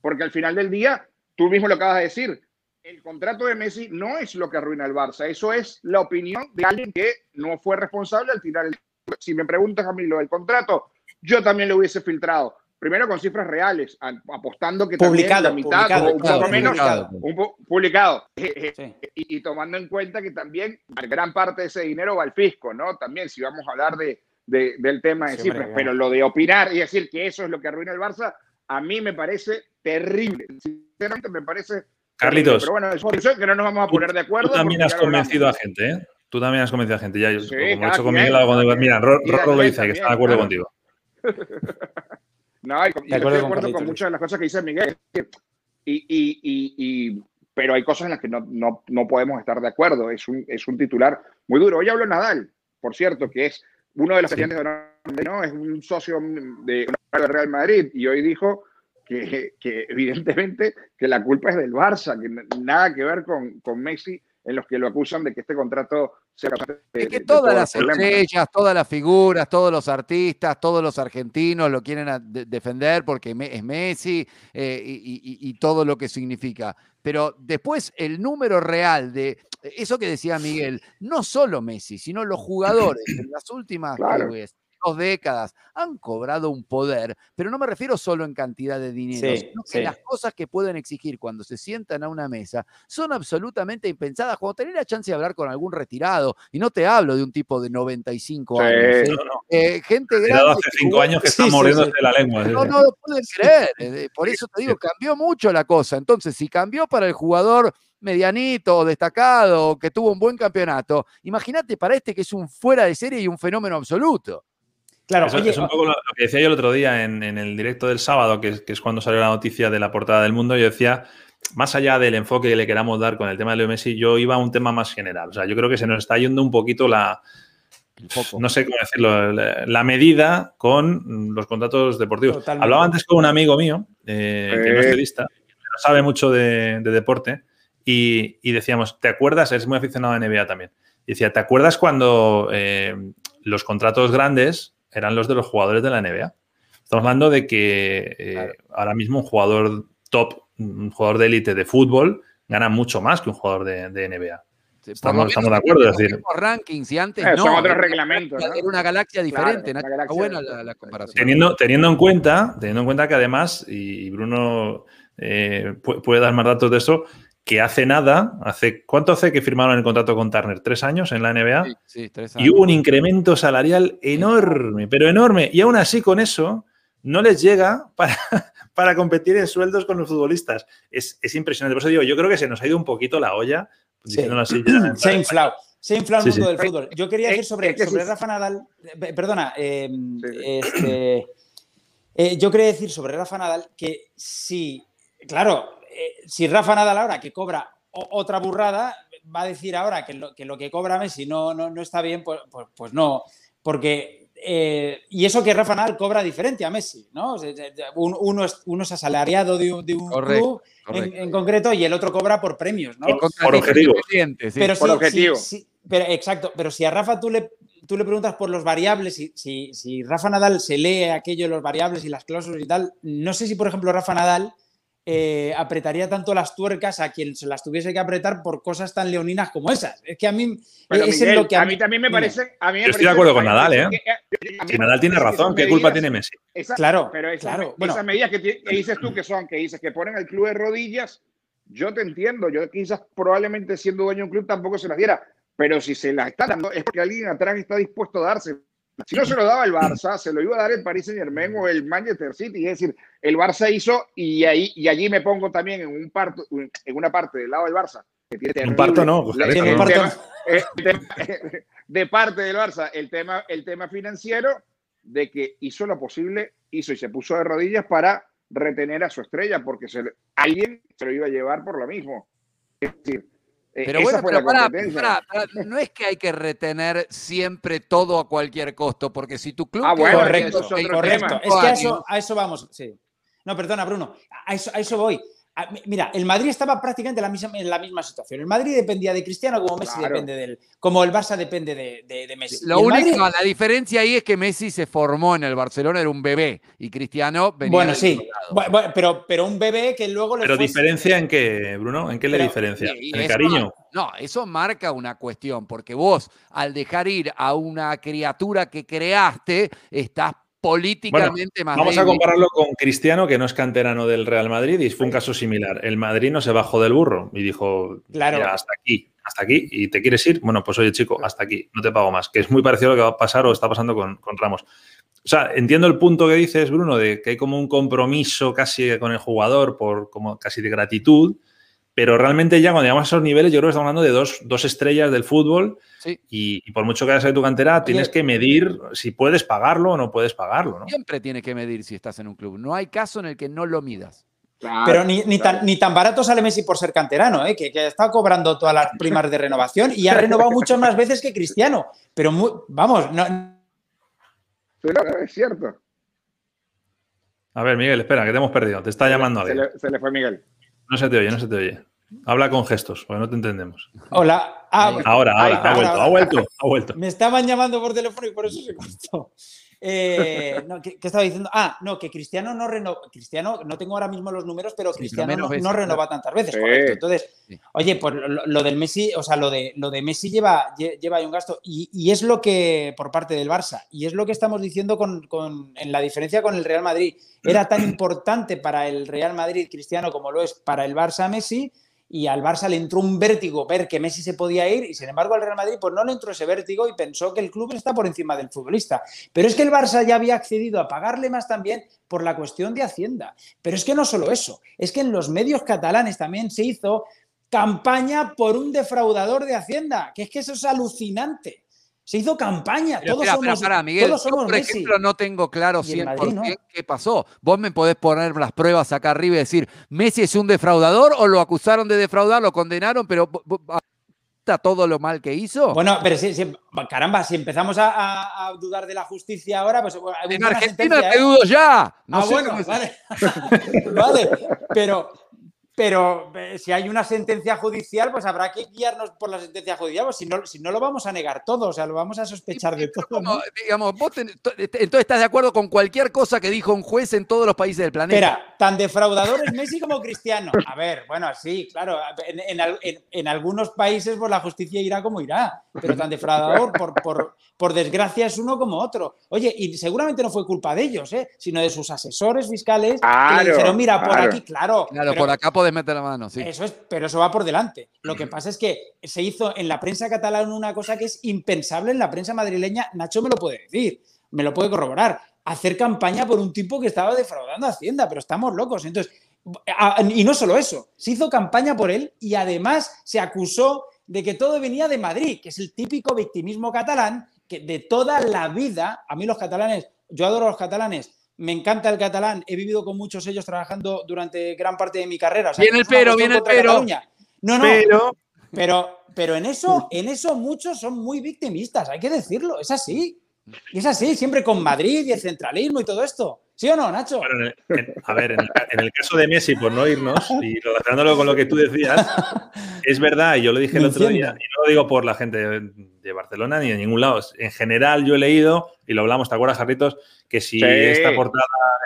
Porque al final del día, tú mismo lo acabas de decir, el contrato de Messi no es lo que arruina el Barça, eso es la opinión de alguien que no fue responsable al tirar el... Si me preguntas a mí lo del contrato, yo también lo hubiese filtrado primero con cifras reales, apostando que publicado, también la mitad o un poco menos, publicado, <laughs> y, tomando en cuenta que también gran parte de ese dinero va al fisco, ¿no? También si vamos a hablar de, del tema de cifras, pero lo de opinar y decir que eso es lo que arruina el Barça, a mí me parece terrible, sinceramente me parece... Carlitos. Pero bueno, es por eso que no nos vamos a poner de acuerdo. Tú también has convencido a gente, ¿eh? Tú también has convencido a gente. Ya, yo, como he hecho con Miguel, mira, Rorro lo dice, que está de acuerdo contigo. <laughs> No, y, estoy de acuerdo con muchas de las cosas que dice Miguel. Y, pero hay cosas en las que no, no, podemos estar de acuerdo. Es un, es un titular muy duro. Hoy habló Nadal, por cierto, que es uno de los presidentes de ¿no? Es un socio de Real Madrid. Y hoy dijo que, que, evidentemente que la culpa es del Barça, que nada que ver con, con Messi en los que lo acusan de que este contrato sea capaz de, Es que de- todas las estrellas, todas las figuras, todos los artistas, todos los argentinos lo quieren defender porque es Messi eh, y, y- y todo lo que significa. Pero después el número real de eso que decía Miguel, no solo Messi, sino los jugadores <clears throat> en las últimas Claro. Dos décadas han cobrado un poder, pero no me refiero solo en cantidad de dinero, Sí, sino que sí. las cosas que pueden exigir cuando se sientan a una mesa son absolutamente impensadas. Cuando tenés la chance de hablar con algún retirado, y no te hablo de un tipo de 95 Sí. años, ¿eh? No, no. Eh, gente grande. hace años que <laughs> está la lengua. No, sí. no lo pueden creer. eh, Por eso te digo, cambió mucho la cosa. Entonces, si cambió para el jugador medianito o destacado, que tuvo un buen campeonato, imagínate para este que es un fuera de serie y un fenómeno absoluto. Claro, Eso oye, es un poco lo, lo que decía yo el otro día en, en el directo del sábado, que es, que es cuando salió la noticia de la portada del mundo. Yo decía, más allá del enfoque que le queramos dar con el tema de Leo Messi, yo iba a un tema más general. O sea, yo creo que se nos está yendo un poquito la, no sé cómo decirlo, la, la medida con los contratos deportivos. Totalmente. Hablaba antes con un amigo mío, eh, que no es Eh. periodista, pero sabe mucho de, de deporte, y, y decíamos, ¿te acuerdas? Es muy aficionado a NBA también. Y decía, ¿te acuerdas cuando eh, los contratos grandes eran los de los jugadores de la NBA? Estamos hablando de que eh, Claro. ahora mismo un jugador top, un jugador de élite de fútbol, gana mucho más que un jugador de, de NBA. Sí, Estamos- de acuerdo, es decir- rankings y antes Eh, no. son otros era una reglamentos, galaxia- ¿no? Era una galaxia diferente. una galaxia buena diferente. la, la comparación. Teniendo, teniendo en cuenta, teniendo en cuenta que además, y Bruno eh, pu- puede dar más datos de eso, que hace nada, hace ¿cuánto hace que firmaron el contrato con Turner? ¿Tres años en la NBA? Sí, sí, tres Y hubo un incremento salarial enorme, pero enorme. Y aún así, con eso, no les llega para, <laughs> para competir en sueldos con los futbolistas. Es, es impresionante. Por eso digo, yo creo que se nos ha ido un poquito la olla, Sí. diciéndolo así. ya. <clears throat> Se ha inflado. Se ha inflado el Sí, mundo sí. del fútbol. Yo quería decir sobre, que sobre sí. Rafa Nadal. eh, Perdona, eh, Sí. este, eh, yo quería decir sobre Rafa Nadal que si, claro, eh, si Rafa Nadal ahora que cobra otra burrada, va a decir ahora que lo que, lo que cobra Messi no, no, no está bien, pues, pues, pues no. Porque. eh, y eso que Rafa Nadal cobra diferente a Messi, ¿no? Uno es, uno es asalariado de un, de un Correcto, club en, correcto. en concreto y el otro cobra por premios, ¿no? Por- sí. Pero objetivo. sí, sí, pero, exacto, pero si a Rafa tú le, tú le preguntas por los variables, si, si, si Rafa Nadal se lee aquello de los variables y las cláusulas y tal, no sé si, por ejemplo, Rafa Nadal eh, apretaría tanto las tuercas a quien se las tuviese que apretar por cosas tan leoninas como esas. Es que a mí, Pero, es Miguel, lo que a mí también me parece. A mí me Yo estoy de acuerdo con Nadal, ¿eh? que- Si Nadal tiene razón, ¿qué culpa tiene Messi? Esa- Claro, pero esas, claro, bueno. esas medidas que dices tú que son, que dices que ponen al club de rodillas, yo te entiendo. Yo quizás probablemente siendo dueño de un club tampoco se las diera, pero si se las está dando es porque alguien atrás está dispuesto a darse. Si no se lo daba el Barça, se lo iba a dar el Paris Saint Germain o el Manchester City. Es decir, el Barça hizo y ahí y allí me pongo también en un parto, en una parte del lado del Barça. Que tiene Un parto no, la- el parto- tema- <laughs> el tema- de parte del Barça, el tema, el tema financiero de que hizo lo posible, hizo y se puso de rodillas para retener a su estrella, porque se, alguien se lo iba a llevar por lo mismo. Es decir, Pero esa bueno, pero pará, pará, pará, no es que hay que retener siempre todo a cualquier costo, porque si tu club Ah, bueno, correcto, es correcto. Es que a eso, a eso vamos. Sí. No, perdona, Bruno. A eso, a eso voy. Mira, el Madrid estaba prácticamente en la, misma, en la misma situación. El Madrid dependía de Cristiano como Messi Claro. depende de él. Como el Barça depende de, de- de Messi. Lo único, Madrid- la diferencia ahí es que Messi se formó en el Barcelona, era un bebé, y Cristiano venía bueno, del sí. otro lado. Bu- bu- pero, pero un bebé que luego le Pero fue- diferencia en qué, Bruno, ¿en qué le diferencia? Y- y ¿En el cariño? No, eso marca una cuestión, porque vos, al dejar ir a una criatura que creaste, estás políticamente más Vamos a compararlo con Cristiano, que no es canterano del Real Madrid, y fue un caso similar. El Madrid no se bajó del burro y dijo, Claro. "Mira, hasta aquí, hasta aquí, y te quieres ir, bueno, pues oye chico, hasta aquí, no te pago más, que es muy parecido a lo que va a pasar o está pasando con, con Ramos. O sea, entiendo el punto que dices, Bruno, de que hay como un compromiso casi con el jugador por como casi de gratitud, pero realmente ya cuando llegamos a esos niveles, yo creo que estamos hablando de dos, dos estrellas del fútbol Sí. y, y por mucho que hayas de tu cantera, tienes que medir si puedes pagarlo o no puedes pagarlo, ¿no? Siempre tienes que medir si estás en un club. No hay caso en el que no lo midas. Claro, Pero ni, ni claro. tan, ni tan barato sale Messi por ser canterano, ¿eh? que, que está cobrando todas las primas de renovación y ha <laughs> renovado muchas más veces que Cristiano. Pero muy- vamos, no, Sí, no, es cierto. A ver, Miguel, espera, que te hemos perdido. Te está llamando Se alguien. le, se le fue Miguel. No se te oye, no se te oye. Habla con gestos, porque no te entendemos. Hola. Ah, ahora, ahora, ha vuelto, ha vuelto, ha vuelto. Me estaban llamando por teléfono y por eso se cortó. Eh, ¿qué, estaba diciendo? Ah, no, que Cristiano no renova. Cristiano, no tengo ahora mismo los números, pero Cristiano no, renova tantas veces, correcto. Entonces, oye, pues lo, del Messi, o sea, lo de, lo de Messi lleva, lleva ahí un gasto. Y, es lo que, por parte del Barça, y es lo que estamos diciendo con, en la diferencia con el Real Madrid. Era tan <clears throat> importante para el Real Madrid Cristiano como lo es para el Barça Messi y al Barça le entró un vértigo ver que Messi se podía ir y sin embargo al Real Madrid pues no le entró ese vértigo y pensó que el club está por encima del futbolista. Pero es que el Barça ya había accedido a pagarle más también por la cuestión de Hacienda. Pero es que no solo eso, es que en los medios catalanes también se hizo campaña por un defraudador de Hacienda, que es que eso es alucinante. Se hizo campaña. todos somos, Miguel, por ejemplo, no tengo claro 100% qué pasó. Vos me podés poner las pruebas acá arriba y decir, ¿Messi es un defraudador o lo acusaron de defraudar, lo condenaron, pero está todo lo mal que hizo? Bueno, pero si, caramba, si empezamos a, dudar de la justicia ahora, pues... En Argentina te ¿eh? dudo ya. ah, bueno, vale. <laughs> vale, pero pero eh, si hay una sentencia judicial, pues habrá que guiarnos por la sentencia judicial, pues si no, si no lo vamos a negar todo, o sea, lo vamos a sospechar de todo. Digamos, vos entonces estás de acuerdo con cualquier cosa que dijo un juez en todos los países del planeta. Espera, tan defraudador es Messi como Cristiano. A ver, bueno, sí, claro, en, algunos países pues la justicia irá como irá, pero tan defraudador, por, por, por desgracia, es uno como otro. Oye, y seguramente no fue culpa de ellos, ¿eh? sino de sus asesores fiscales que le dijeron, mira, por aquí, claro. Claro, por acá meter la mano. Eso es, pero eso va por delante. Lo que pasa es que se hizo en la prensa catalana una cosa que es impensable en la prensa madrileña. Nacho me lo puede decir, me lo puede corroborar. Hacer campaña por un tipo que estaba defraudando Hacienda, pero estamos locos. Entonces, y no solo eso, se hizo campaña por él y además se acusó de que todo venía de Madrid, que es el típico victimismo catalán que de toda la vida, a mí los catalanes, yo adoro a los catalanes, me encanta el catalán, he vivido con muchos ellos trabajando durante gran parte de mi carrera. viene el pero, viene el pero. No, no, pero... pero, en eso, <laughs> en eso muchos son muy victimistas, hay que decirlo, es así. Y es así, siempre con Madrid y el centralismo y todo esto. ¿Sí o no, Nacho? a ver, en el, caso de Messi, por no irnos, y relacionándolo con lo que tú decías, <laughs> es verdad, y yo lo dije el otro día, y no lo digo por la gente de, Barcelona ni de ningún lado. En general, yo he leído, y lo hablamos, ¿te acuerdas, Jarritos? Que si esta portada,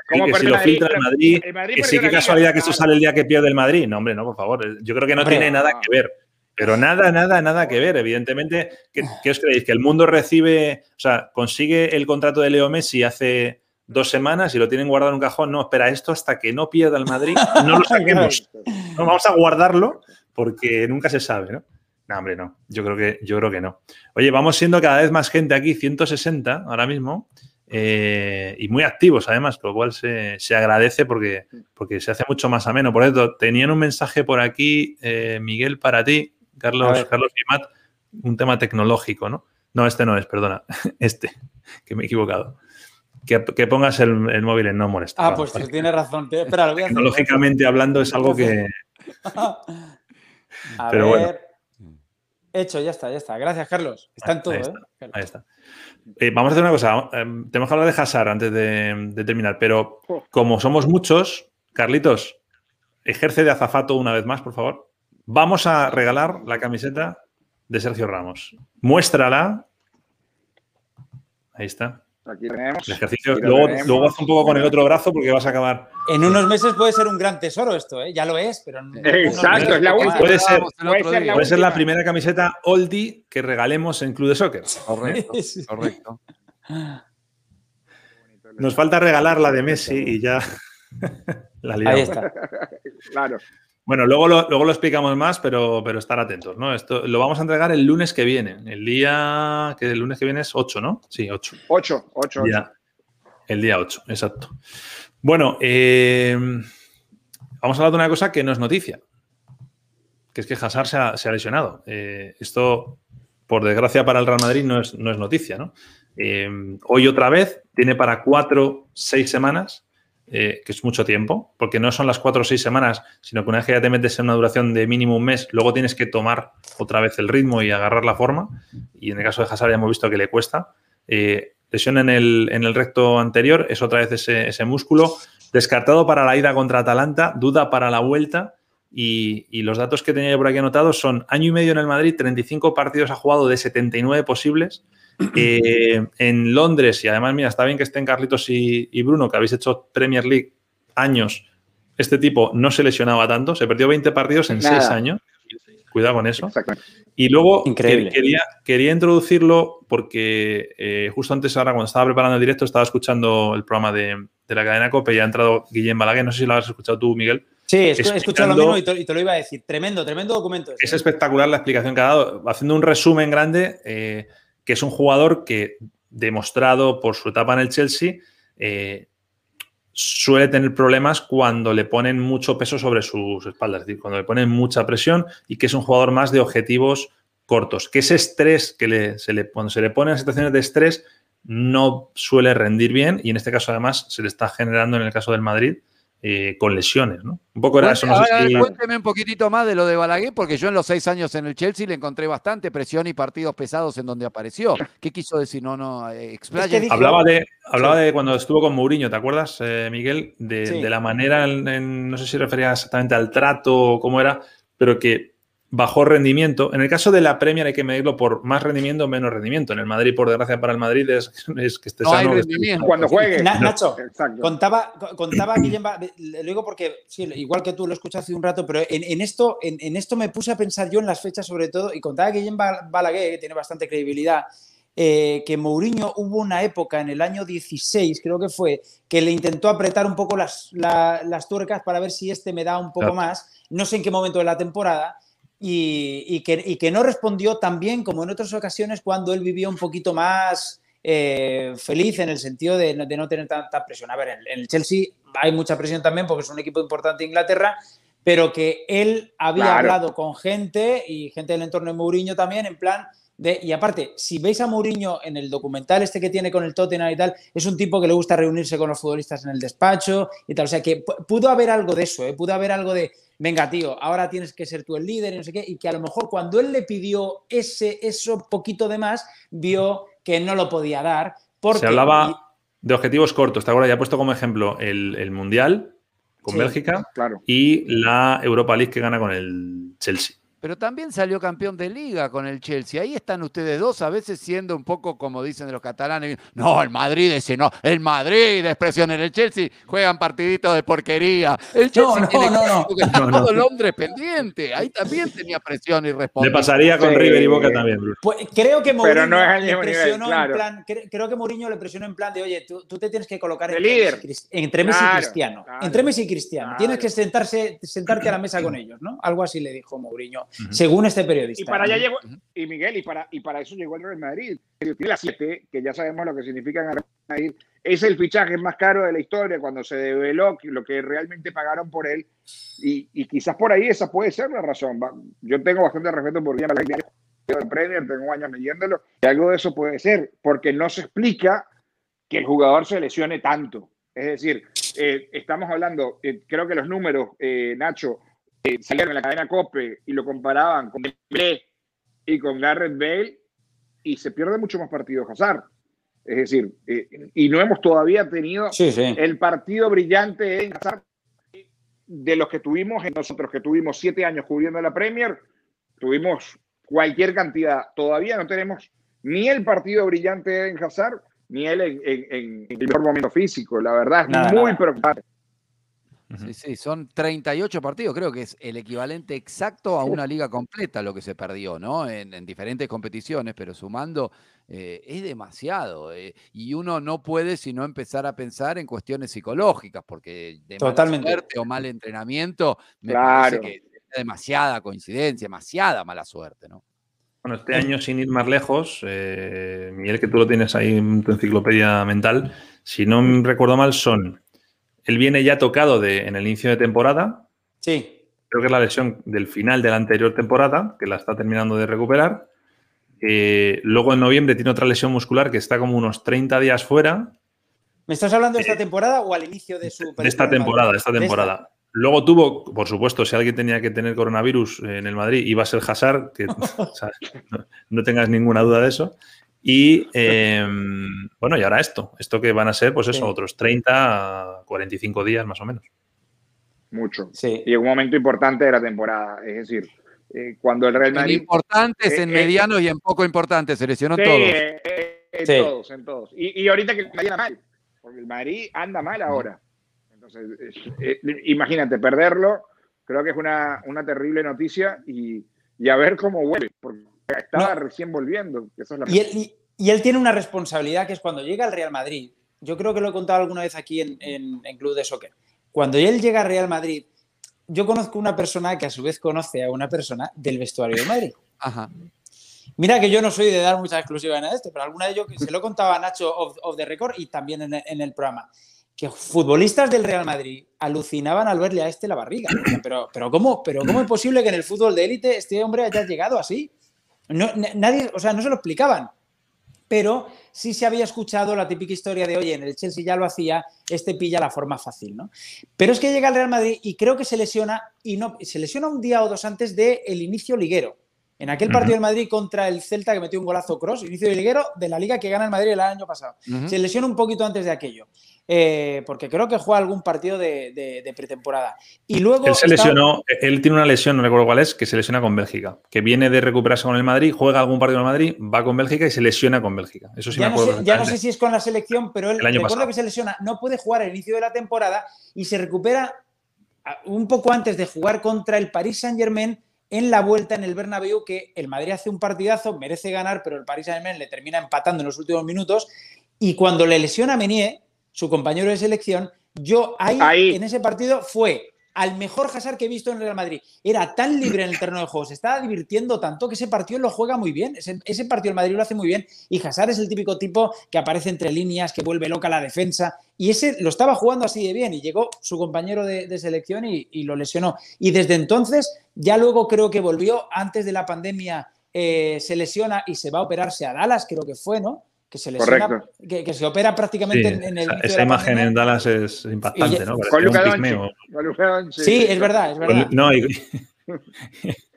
que si lo filtra el Madrid, que sí, qué casualidad que esto sale el día que pierde el Madrid. No, hombre, no, por favor. Yo creo que no tiene nada que ver. Pero nada, nada, nada que ver. Evidentemente, ¿qué, os creéis? ¿Que el mundo recibe, o sea, consigue el contrato de Leo Messi hace dos semanas y lo tienen guardado en un cajón? No, espera, esto hasta que no pierda el Madrid, no lo <laughs> saquemos. No, vamos a guardarlo porque nunca se sabe, ¿no? No, hombre, no. Yo creo que, yo creo que no. Oye, vamos siendo cada vez más gente aquí, 160 ahora mismo. Eh, y muy activos además, lo cual se, agradece porque, porque se hace mucho más ameno. Por cierto, tenían un mensaje por aquí, eh, Miguel, para ti, Carlos, Carlos y Matt, un tema tecnológico, ¿no? No, este no es, perdona, <laughs> este, que me he equivocado. Que, pongas el, móvil en no molestar. Ah, pues tiene razón. Espera, Tecnológicamente hablando es algo que... <laughs> A Pero ver. Hecho, ya está, ya está. Gracias, Carlos. Está en todo, ahí ¿eh? Ahí está. Eh, vamos a hacer una cosa. Em, tenemos que hablar de Hazard antes de, de, terminar, pero como somos muchos, Carlitos, ejerce de azafato una vez más, por favor. Vamos a regalar la camiseta de Sergio Ramos. Muéstrala. Ahí está. Aquí tenemos. El ejercicio. Luego, luego, haz un poco con el otro brazo porque vas a acabar. En unos meses puede ser un gran tesoro esto, ¿eh? ya lo es, pero. Exacto, es la última. Puede ser, puede ser, la, primera camiseta oldie que regalemos en Club de Soccer. Correcto, <laughs> correcto. Nos falta regalar la de Messi y ya la liamos. Ahí está. <laughs> <laughs> claro. Bueno, luego lo, luego lo explicamos más, pero, pero estar atentos, ¿no? Esto lo vamos a entregar el lunes que viene. El día que el lunes que viene es 8, ¿no? Sí, 8. 8, 8. el día 8, exacto. Bueno, eh, vamos a hablar de una cosa que no es noticia, que es que Hazard se ha, lesionado. Eh, esto, por desgracia para el Real Madrid, no es, no es noticia, ¿no? Eh, hoy otra vez tiene para cuatro, seis semanas eh, que es mucho tiempo, porque no son las cuatro o seis semanas, sino que una vez que ya te metes en una duración de mínimo un mes, luego tienes que tomar otra vez el ritmo y agarrar la forma. Y en el caso de Hazard ya hemos visto que le cuesta. Eh, lesión en el, en el, recto anterior, es otra vez ese, músculo. Descartado para la ida contra Atalanta, duda para la vuelta. y, los datos que tenía yo por aquí anotados son año y medio en el Madrid, 35 partidos ha jugado de 79 posibles. <clears throat> Eh, en Londres, y además, mira, está bien que estén Carlitos y, Bruno, que habéis hecho Premier League años. Este tipo no se lesionaba tanto, se perdió 20 partidos en 6 años. Cuidado con eso. Y luego quería, quería, introducirlo porque eh, justo antes, ahora cuando estaba preparando el directo, estaba escuchando el programa de, la cadena COPE y ha entrado Guillem Balaguer. No sé si lo has escuchado tú, Miguel. Sí, he escuchado lo mismo y te, lo iba a decir. Tremendo, tremendo documento. Es espectacular la explicación que ha dado. Haciendo un resumen grande, eh, que es un jugador que, demostrado por su etapa en el Chelsea, eh, suele tener problemas cuando le ponen mucho peso sobre sus espaldas, es decir, cuando le ponen mucha presión y que es un jugador más de objetivos cortos, que ese estrés que se le, cuando se le pone en situaciones de estrés no suele rendir bien y en este caso además se le está generando en el caso del Madrid eh, con lesiones, ¿no? Un poco era eso. Cuénteme un poquitito más de lo de Balaguer, porque yo en los seis años en el Chelsea le encontré bastante presión y partidos pesados en donde apareció. ¿Qué quiso decir? No, no, eh, hablaba de, hablaba de cuando estuvo con Mourinho, ¿te acuerdas, eh, Miguel? De, la manera, no sé si refería exactamente al trato o cómo era, pero que bajó rendimiento. En el caso de la Premier hay que medirlo por más rendimiento o menos rendimiento. En el Madrid, por desgracia para el Madrid, es, <laughs> que esté sano. Cuando juegue. Nacho, contaba, contaba Guillem, lo digo porque, sí, igual que tú lo escuché hace un rato, pero en, esto, en, esto me puse a pensar yo en las fechas sobre todo, y contaba Guillem Balaguer, que tiene bastante credibilidad, eh, que Mourinho hubo una época en el año 16, creo que fue, que le intentó apretar un poco las, las tuercas para ver si este me da un poco más. No sé en qué momento de la temporada y, que, no respondió tan bien como en otras ocasiones cuando él vivía un poquito más eh, feliz en el sentido de, no tener tanta presión. A ver, en, el Chelsea hay mucha presión también porque es un equipo importante de Inglaterra, pero que él había hablado con gente y gente del entorno de Mourinho también en plan y aparte, si veis a Mourinho en el documental este que tiene con el Tottenham y tal, es un tipo que le gusta reunirse con los futbolistas en el despacho y tal. O sea que pudo haber algo de eso, ¿eh? pudo haber algo de, venga, tío, ahora tienes que ser tú el líder y no sé qué. Y que a lo mejor cuando él le pidió ese, eso poquito de más, vio que no lo podía dar. Porque... Se hablaba de objetivos cortos. ¿Te acuerdas? Ya he puesto como ejemplo el, Mundial con Bélgica y la Europa League que gana con el Chelsea pero también salió campeón de liga con el Chelsea. Ahí están ustedes dos, a veces siendo un poco como dicen los catalanes, no, el Madrid ese no, el Madrid expresión en el Chelsea, juegan partiditos de porquería. El Chelsea no, tiene no, no, todo Londres pendiente, ahí también tenía presión y respondía. Le pasaría con River y Boca también, Bruno. Pues, creo que Mourinho le presionó en plan, creo que Mourinho le presionó en plan de, oye, tú, te tienes que colocar entre, líder. Messi, entre Messi y Cristiano. Entre Messi y Cristiano. Tienes que sentarse, sentarte a la mesa <clears throat> con ellos, ¿no? Algo así le dijo Mourinho según este periodista. Y para allá llegó, y Miguel, y para, y para eso llegó el Real Madrid. Tiene la 7, que ya sabemos lo que significa en el Real Madrid. Es el fichaje más caro de la historia cuando se develó lo que realmente pagaron por él. Y, y quizás por ahí esa puede ser la razón. Yo tengo bastante respeto por Real Madrid. Premier, tengo años leyéndolo, y algo de eso puede ser, porque no se explica que el jugador se lesione tanto. Es decir, eh, estamos hablando, eh, creo que los números, eh, Nacho, salieron en la cadena COPE y lo comparaban con Dembélé y con Garrett Bale y se pierde mucho más partido Hazard. Es decir, eh, y no hemos todavía tenido el partido brillante en Hazard de los que tuvimos en nosotros, que tuvimos siete años cubriendo la Premier, tuvimos cualquier cantidad. Todavía no tenemos ni el partido brillante en Hazard, ni él en, el mejor momento físico. La verdad es muy preocupante. Sí, sí, son 38 partidos, creo que es el equivalente exacto a una liga completa lo que se perdió, ¿no? En, diferentes competiciones, pero sumando eh, es demasiado. Eh, y uno no puede sino empezar a pensar en cuestiones psicológicas, porque de Totalmente. mala suerte o mal entrenamiento, me parece que es demasiada coincidencia, demasiada mala suerte, ¿no? Bueno, este año, sin ir más lejos, eh, Miguel, que tú lo tienes ahí en tu enciclopedia mental, si no recuerdo mal, son él viene ya tocado de, en el inicio de temporada. Sí. Creo que es la lesión del final de la anterior temporada, que la está terminando de recuperar. Eh, luego en noviembre tiene otra lesión muscular que está como unos 30 días fuera. ¿Me estás hablando de esta eh, temporada o al inicio de su De esta temporada, de esta temporada. Luego tuvo, por supuesto, si alguien tenía que tener coronavirus en el Madrid, iba a ser Hazard, que <laughs> no, tengas ninguna duda de eso. Y em, bueno, y ahora esto, esto que van a ser, pues eso, otros 30 a 45 días más o menos. mucho. Sí. Y en un momento importante de la temporada. Es decir, eh, cuando el Real En Madrid. importantes, en eh, medianos y en poco importantes, se lesionó Sí, todos. eh, eh, en Sí. todos, en todos. Y, y ahorita que el Madrid anda mal, porque el Madrid anda mal ahora. Entonces, es- eh, imagínate, perderlo, creo que es una, una terrible noticia y, y a ver cómo vuelve, porque estaba No. recién volviendo. es la- Y él, y- y él tiene una responsabilidad que es cuando llega al Real Madrid. Yo creo que lo he contado alguna vez aquí en, en- en Club de Soccer. Cuando él llega al Real Madrid, yo conozco una persona que a su vez conoce a una persona del vestuario de Madrid. Ajá. Mira que yo no soy de dar mucha exclusiva en esto, pero alguna de ellos se lo contaba a Nacho of, of the record y también en el, en el programa. Que futbolistas del Real Madrid alucinaban al verle a este la barriga. Pero, pero, ¿cómo, pero ¿cómo es posible que en el fútbol de élite este hombre haya llegado así? No, na- nadie, o sea, no se lo explicaban. Pero sí se había escuchado la típica historia de, oye, en el Chelsea ya lo hacía, este pilla la forma fácil, ¿no? Pero es que llega al Real Madrid y creo que se lesiona, y no, se lesiona un día o dos antes del inicio liguero. En aquel partido del Madrid contra el Celta que metió un golazo cross, inicio de liguero de la liga que gana el Madrid el año pasado. Se lesiona un poquito antes de aquello, eh, porque creo que juega algún partido de, de- de pretemporada. Y luego Él se está- lesionó, él tiene una lesión, no recuerdo cuál es, que se lesiona con Bélgica. Que viene de recuperarse con el Madrid, juega algún partido en el Madrid, va con Bélgica y se lesiona con Bélgica. Eso sí ya, me no acuerdo. sé, ya no sé si es con la selección, pero él El año recuerdo pasado. que se lesiona, no puede jugar al inicio de la temporada y se recupera un poco antes de jugar contra el Paris Saint Germain en la vuelta en el Bernabéu, que el Madrid hace un partidazo, merece ganar, pero el Paris Saint Germain le termina empatando en los últimos minutos. Y cuando le lesiona a Menier, su compañero de selección, yo ahí, Ahí. en ese partido fue al mejor Hazard que he visto en el Real Madrid. Era tan libre en el terreno de juego, se estaba divirtiendo tanto que ese partido lo juega muy bien. Ese, ese partido el Madrid lo hace muy bien. Y Hazard es el típico tipo que aparece entre líneas, que vuelve loca la defensa. Y ese lo estaba jugando así de bien. Y llegó su compañero de, de selección y, y lo lesionó. Y desde entonces, ya luego creo que volvió, antes de la pandemia, eh, se lesiona y se va a operarse a Dallas, creo que fue, ¿no? Que se lesiona, Correcto. que, que se opera prácticamente Sí, en, en el esa, imagen pandemia. en Dallas es impactante, Y- ¿no? Un. Sí, es verdad, es verdad. Con- No, y, <laughs>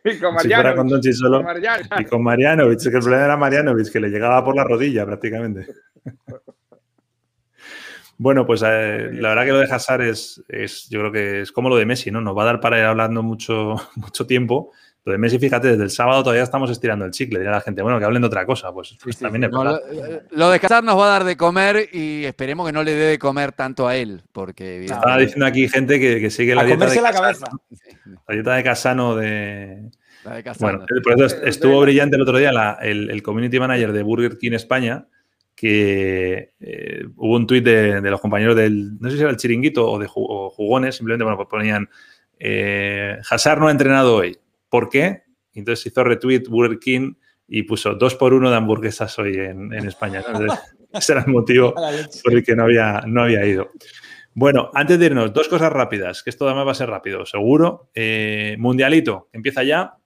Y con si fuera con Marjanovic. Doncic solo. Con Marjanovic. Y con Marianovic, que el problema era Marianovic, que le llegaba por la rodilla prácticamente. <laughs> Bueno, pues eh, la verdad que lo de Hazard es, es, yo creo que es como lo de Messi, ¿no? Nos va a dar para ir hablando mucho, <laughs> mucho tiempo. Lo de Messi, fíjate, desde el sábado todavía estamos estirando el chicle. Dirá la gente, bueno, que hablen de otra cosa. Pues, pues también es No, verdad. lo, lo de Hazard nos va a dar de comer y esperemos que no le dé de comer tanto a él, porque Estaba diciendo aquí gente que, que sigue la A dieta, de comerse la Casano, cabeza. la dieta de Casano de, la de Hazard, Bueno, ¿no? por eso est- estuvo brillante el otro día la- el, el community manager de Burger King España, que eh, hubo un tuit de, de los compañeros del, no sé si era el chiringuito o de o jugones, simplemente bueno, pues ponían, eh, Hazard no ha entrenado hoy. ¿Por qué? Entonces hizo retweet Burger King y puso dos por uno de hamburguesas hoy en, en España. ¿no? Entonces, <laughs> ese era el motivo por el que no había, no había ido. Bueno, antes de irnos, dos cosas rápidas, que esto además va a ser rápido, seguro. Eh, mundialito, empieza ya.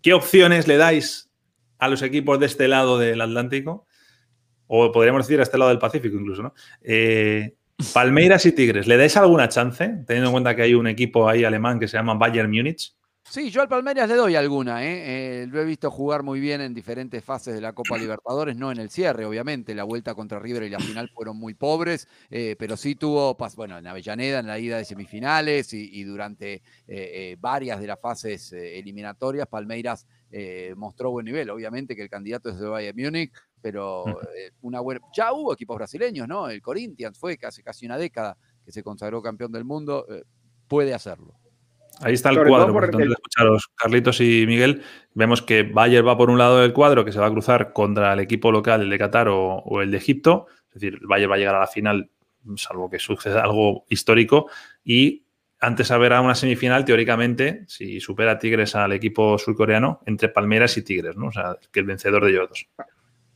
¿Qué opciones le dais a los equipos de este lado del Atlántico? O podríamos decir a este lado del Pacífico incluso, ¿no? Eh, Palmeiras y Tigres, ¿le dais alguna chance? Teniendo en cuenta que hay un equipo ahí alemán que se llama Bayern Múnich. Sí, yo al Palmeiras le doy alguna. ¿eh? Eh, lo he visto jugar muy bien en diferentes fases de la Copa <clears throat> Libertadores, no en el cierre, obviamente. La vuelta contra River y la final fueron muy pobres, eh, pero sí tuvo, bueno, en Avellaneda, en la ida de semifinales y, y durante eh, varias de las fases eliminatorias, Palmeiras eh, mostró buen nivel. Obviamente que el candidato es de Bayern Múnich, pero una buena. Ya hubo equipos brasileños, ¿no? El Corinthians fue hace casi una década que se consagró campeón del mundo, puede hacerlo. Ahí está el Sobre cuadro, por el- escucharos Carlitos y Miguel. Vemos que Bayer va por un lado del cuadro, que se va a cruzar contra el equipo local, el de Qatar o, o el de Egipto. Es decir, el Bayer va a llegar a la final, salvo que suceda algo histórico. Y antes habrá una semifinal, teóricamente, si supera a Tigres al equipo surcoreano, entre Palmeiras y Tigres, ¿no? O sea, que el vencedor de ellos dos.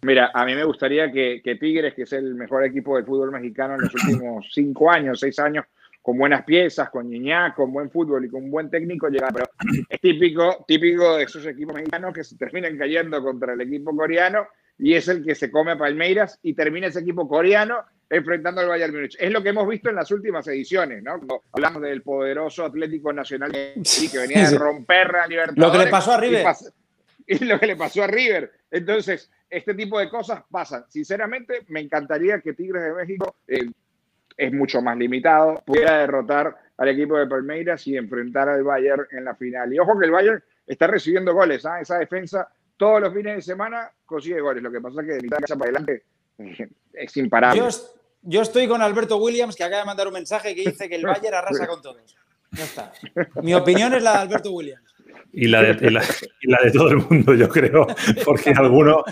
Mira, a mí me gustaría que, que Tigres, que es el mejor equipo del fútbol mexicano en los <clears throat> últimos cinco años, seis años, con buenas piezas, con Ñiñá, con buen fútbol y con un buen técnico, llegara. Pero es típico, típico de esos equipos mexicanos que se terminan cayendo contra el equipo coreano y es el que se come a Palmeiras y termina ese equipo coreano enfrentando al Bayern Múnich. Es lo que hemos visto en las últimas ediciones, ¿no? Cuando hablamos del poderoso Atlético Nacional que venía de romper la Libertadores. Lo que le pasó a River. y lo que le pasó a River. Entonces, este tipo de cosas pasan. Sinceramente, me encantaría que Tigres de México eh, es mucho más limitado, pudiera derrotar al equipo de Palmeiras y enfrentar al Bayern en la final. Y ojo que el Bayern está recibiendo goles, ¿ah? esa defensa todos los fines de semana consigue goles. Lo que pasa es que de mitad de casa para adelante eh, es imparable. Yo, yo, estoy con Alberto Williams, que acaba de mandar un mensaje que dice que el Bayern arrasa con todos. Ya está. Mi opinión es la de Alberto Williams. Y la, de, y, la, de, todo el mundo, yo creo, porque alguno,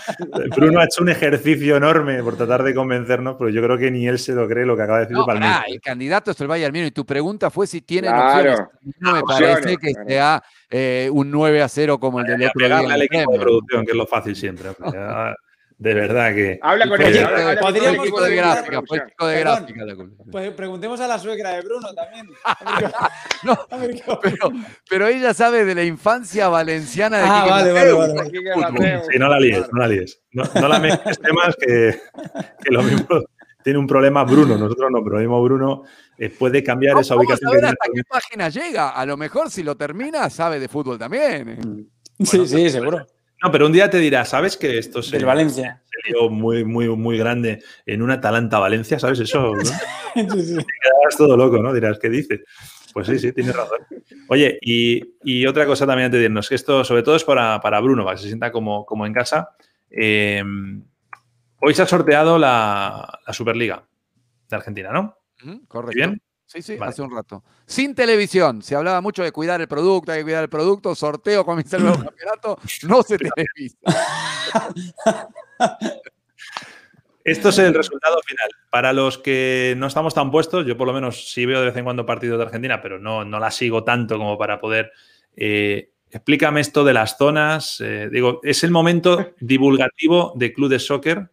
Bruno ha hecho un ejercicio enorme por tratar de convencernos, pero yo creo que ni él se lo cree lo que acaba de decir no, Palmeiras. el candidato es el Bayern Múnich y tu pregunta fue si tienen opciones. No me parece que sea eh, un 9 a 0 como el del otro día. al equipo de producción, que es lo fácil siempre. De verdad que. Habla con ella. Podríamos de gráfica, de gráfica. Pues preguntemos a la suegra de Bruno también. <laughs> no, <laughs> pero, pero, ella sabe de la infancia valenciana de Ah, vale, vale, vale, Sí, no la líes, no la líes. No, no la mezcles temas que, que lo mismo tiene un problema Bruno, nosotros no, pero lo mismo Bruno eh, puede cambiar esa ubicación. Vamos a ver hasta qué página llega. A lo mejor si lo termina, sabe de fútbol también. ¿eh? Sí, sí, seguro. No, pero un día te dirá, ¿sabes que esto es. Del Valencia. muy, muy, muy grande en un Atalanta-Valencia, ¿sabes eso? <laughs> ¿no? sí, sí. Te quedarás todo loco, ¿no? Dirás, ¿qué dices? Pues sí, sí, tienes razón. Oye, y, otra cosa también antes de irnos, que esto sobre todo es para, para Bruno, para que se sienta como, como en casa. Eh, hoy se ha sorteado la, la, Superliga de Argentina, ¿no? correcto. ¿Bien? Sí, sí, hace un rato. Sin televisión. Se hablaba mucho de cuidar el producto, hay que cuidar el producto. Sorteo, comienza el nuevo campeonato. No se televisa. <laughs> Esto es el resultado final. Para los que no estamos tan puestos, yo por lo menos sí veo de vez en cuando partidos de Argentina, pero no, no la sigo tanto como para poder. Eh, explícame esto de las zonas. Eh, digo, es el momento divulgativo de Club de Soccer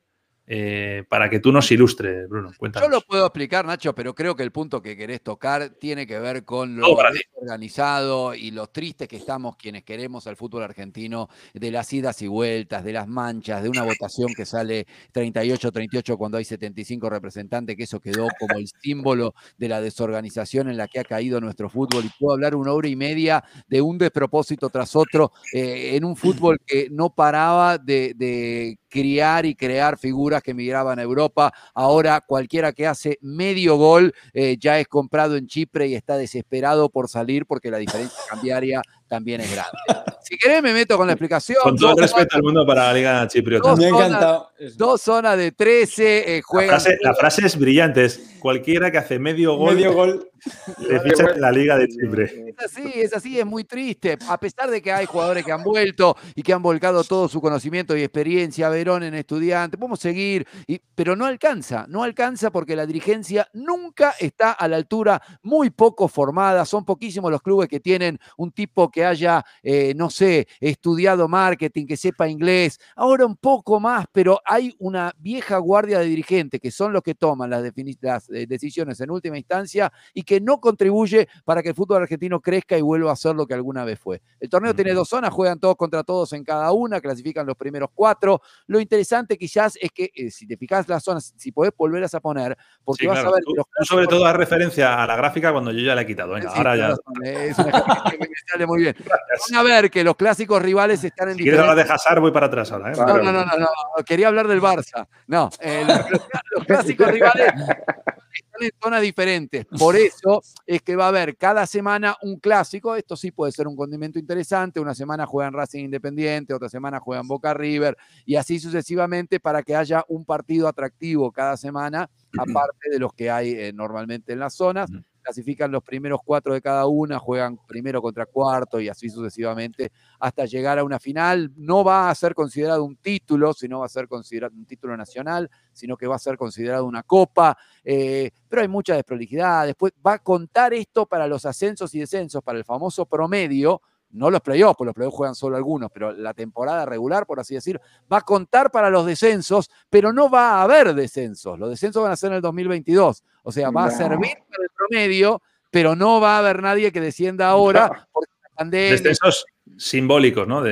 eh, para que tú nos ilustres, Bruno. Cuéntanos. Yo lo puedo explicar, Nacho, pero creo que el punto que querés tocar tiene que ver con lo organizado y lo tristes que estamos quienes queremos al fútbol argentino, de las idas y vueltas, de las manchas, de una votación que sale 38-38 cuando hay 75 representantes, que eso quedó como el símbolo de la desorganización en la que ha caído nuestro fútbol. Y puedo hablar una hora y media de un despropósito tras otro eh, en un fútbol que no paraba de, de criar y crear figuras que migraban a Europa. Ahora cualquiera que hace medio gol eh, ya es comprado en Chipre y está desesperado por salir porque la diferencia cambiaria también es grande. Si querés, me meto con la explicación. Con todo el respeto al mundo para la Liga Chipriota. Me ha encantado. Dos zonas de 13 eh, juegan. La frase, es brillante: es cualquiera que hace medio gol. Medio gol. Le ficha en la Liga de Chipre. Es así, es así, es muy triste. A pesar de que hay jugadores que han vuelto y que han volcado todo su conocimiento y experiencia, Verón en estudiante, podemos seguir, pero no alcanza, no alcanza porque la dirigencia nunca está a la altura, muy poco formada. Son poquísimos los clubes que tienen un tipo que haya, eh, no sé, estudiado marketing, que sepa inglés. Ahora un poco más, pero hay una vieja guardia de dirigentes que son los que toman las, las eh, decisiones en última instancia y que no contribuye para que el fútbol argentino crezca y vuelva a ser lo que alguna vez fue. El torneo tiene dos zonas, juegan todos contra todos en cada una, clasifican los primeros cuatro. Lo interesante quizás es que eh, si te fijas las zonas, si podés volverlas a poner, porque vas a ver que los sobre todo da referencia a la gráfica cuando yo ya la he quitado. Venga, ahora ya. Es una que me sale muy bien. Van a ver que los clásicos rivales están en si quieres hablar de Hazard, voy para atrás ahora. ¿eh? No, no, no, no, quería hablar del Barça. No, eh, los, <laughs> clásicos rivales están en zonas diferentes. Por eso es que va a haber cada semana un clásico. Esto sí puede ser un condimento interesante. Una semana juegan Racing Independiente, otra semana juegan Boca River y así sucesivamente para que haya un partido atractivo cada semana, <clears throat> aparte de los que hay eh, normalmente en las zonas clasifican los primeros cuatro de cada una, juegan primero contra cuarto y así sucesivamente hasta llegar a una final. No va a ser considerado un título, sino va a ser considerado un título nacional, sino que va a ser considerado una copa, eh, pero hay mucha desprolijidad. Después va a contar esto para los ascensos y descensos, para el famoso promedio, no los playoffs, pues los playoffs juegan solo algunos, pero la temporada regular, por así decir, va a contar para los descensos, pero no va a haber descensos. Los descensos van a ser en el 2022. O sea, va a servir para el promedio, pero no va a haber nadie que descienda ahora porque la pandemia. Descensos simbólicos, ¿no?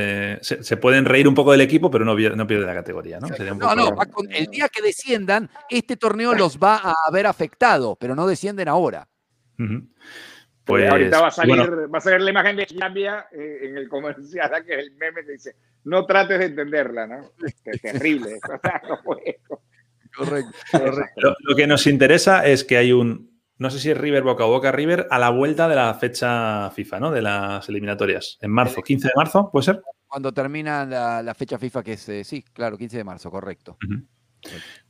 se, pueden reír un poco del equipo, pero no, no pierde la categoría, ¿no? no, no, el día que desciendan, este torneo los va a haber afectado, pero no descienden ahora. Pues, ahorita va a salir, va a salir la imagen de Colombia eh, en el comercial, <laughs> que es el meme que dice, no trates de entenderla, ¿no? Es <laughs> terrible. <laughs> correcto, correcto. Lo, que nos interesa es que hay un, no sé si es River Boca o Boca River, a la vuelta de la fecha FIFA, ¿no? De las eliminatorias. En marzo, 15 de marzo, ¿puede ser? Cuando termina la, la fecha FIFA, que es, eh, sí, claro, 15 de marzo, correcto.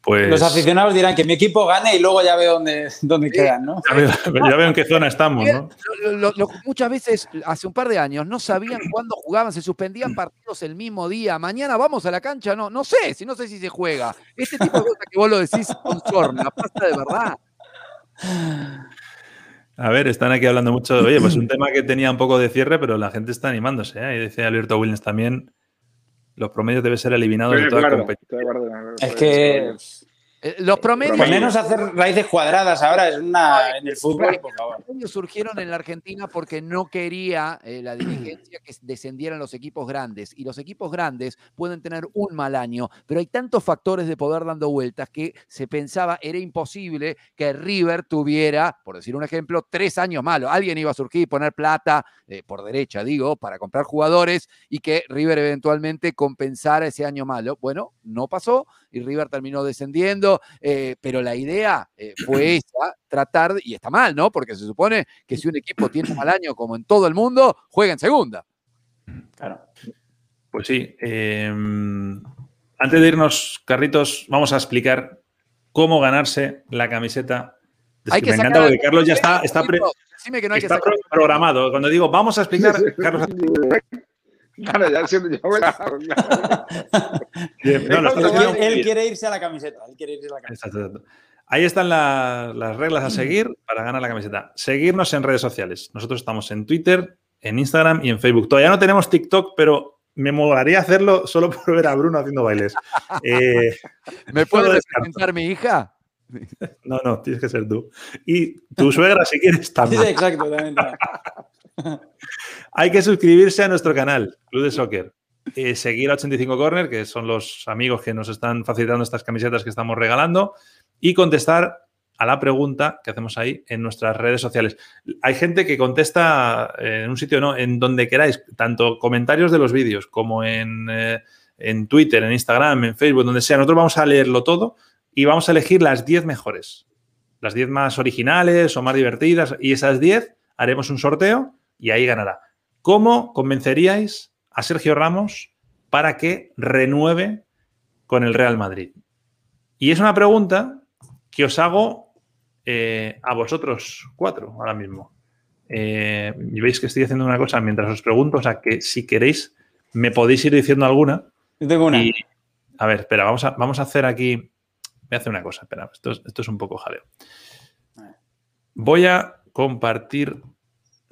Pues Los aficionados dirán que mi equipo gane y luego ya veo dónde, dónde quedan, ¿no? ya veo, ya veo en qué zona estamos, ¿no? Lo- lo- lo- muchas veces, hace un par de años, no sabían cuándo jugaban, se suspendían partidos el mismo día. Mañana vamos a la cancha, no, no sé, si no sé si se juega. Este tipo de cosas que vos lo decís con sorna, pasa de verdad. A ver, están aquí hablando mucho de, oye, pues un tema que tenía un poco de cierre, pero la gente está animándose, ¿eh? Y dice Alberto Williams también, los promedios deben ser eliminados de Estoy de toda acuerdo, competición. estoy de acuerdo. Es que Los promedios, por menos hacer raíces cuadradas ahora es una en el fútbol, por favor. Los promedios surgieron en la Argentina porque no quería eh, la dirigencia que descendieran los equipos grandes. Y los equipos grandes pueden tener un mal año, pero hay tantos factores de poder dando vueltas que se pensaba era imposible que River tuviera, por decir un ejemplo, tres años malos. Alguien iba a surgir y poner plata, eh, por derecha digo, para comprar jugadores y que River eventualmente compensara ese año malo. Bueno, no pasó y River terminó descendiendo, eh, pero la idea eh, fue <clears throat> esa, tratar, de- y está mal, ¿no? Porque se supone que si un equipo tiene un mal año, como en todo el mundo, juega en segunda. Claro. Pues sí. eh, antes de irnos, Carritos, vamos a explicar cómo ganarse la camiseta. Hay que que me encanta porque Carlos ya está, está, pre- Decime que no hay que está programado. Cuando digo vamos a explicar, <laughs> Carlos. <laughs> Claro, ya. <laughs> <laughs> No, lo Él, haciendo muy él bien. quiere irse a la camiseta. Él quiere irse a la camiseta. Exacto, exacto. Ahí están la- las reglas a seguir para ganar la camiseta. Seguirnos en redes sociales. Nosotros estamos en Twitter, en Instagram y en Facebook. Todavía no tenemos TikTok, pero me molaría hacerlo solo por ver a Bruno haciendo bailes. <laughs> Eh, ¿Me puede representar mi hija? no, no, tienes que ser tú. Y tu suegra, si quieres, también. sí, exacto. también. Hay que suscribirse a nuestro canal, Club de Soccer. Seguir a 85 Corner, que son los amigos que nos están facilitando estas camisetas que estamos regalando. Y contestar a la pregunta que hacemos ahí en nuestras redes sociales. Hay gente que contesta eh, en un sitio, no, en donde queráis, tanto comentarios de los vídeos como en, eh, en Twitter, en Instagram, en Facebook, donde sea. Nosotros vamos a leerlo todo y vamos a elegir las 10 mejores, las 10 más originales o más divertidas. Y esas 10 haremos un sorteo y ahí ganará. ¿Cómo convenceríais a Sergio Ramos para que renueve con el Real Madrid? Y es una pregunta que os hago eh, a vosotros cuatro ahora mismo. Eh, y veis que estoy haciendo una cosa mientras os pregunto, o sea que si queréis me podéis ir diciendo alguna. Yo tengo una. Y, a ver, espera, vamos a, vamos a hacer aquí. Voy a hacer una cosa, espera, esto es, esto es un poco jaleo. Voy a compartir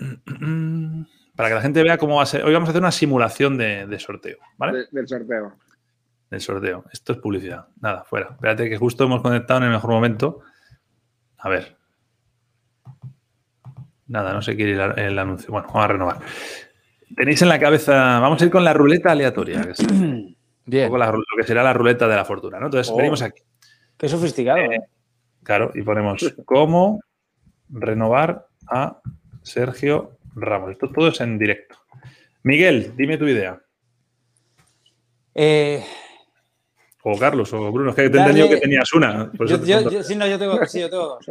<clears throat> para que la gente vea cómo va a ser. Hoy vamos a hacer una simulación de, de sorteo, ¿vale? De- del sorteo. Del sorteo. Esto es publicidad. Nada, fuera. Espérate que justo hemos conectado en el mejor momento. A ver. Nada, no sé quiere ir el, el anuncio. Bueno, vamos a renovar. Tenéis en la cabeza. Vamos a ir con la ruleta aleatoria. Que es <clears throat> un Bien. poco la lo que será la ruleta de la fortuna, ¿no? Entonces, Oh. venimos aquí. Qué sofisticado. Eh, ¿eh? Claro, y ponemos cómo renovar a Sergio Ramos. Esto todo es en directo. Miguel, dime tu idea. Eh, O Carlos, o Bruno, es que te he Darle- entendido que tenías una. yo, te yo- pregunto. yo- sí, no, yo tengo, sí, yo tengo dos.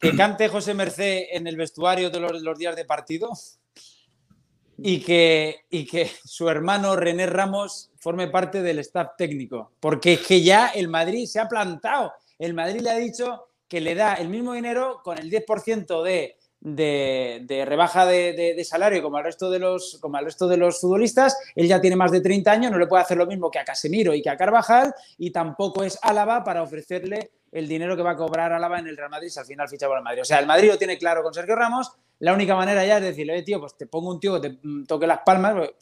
Que cante José Merced en el vestuario todos los, los días de partido y que, y que su hermano René Ramos forme parte del staff técnico. Porque es que ya el Madrid se ha plantado. El Madrid le ha dicho que le da el mismo dinero con el 10% de, de, rebaja de, salario como al, resto de los, como resto de los futbolistas. Él ya tiene más de 30 años, no le puede hacer lo mismo que a Casemiro y que a Carvajal y tampoco es Álava para ofrecerle el dinero que va a cobrar Álava en el Real Madrid si al final ficha por el Madrid. O sea, el Madrid lo tiene claro con Sergio Ramos. La única manera ya es decirle, oye, tío, pues te pongo un tío que te mm, toque las palmas. porque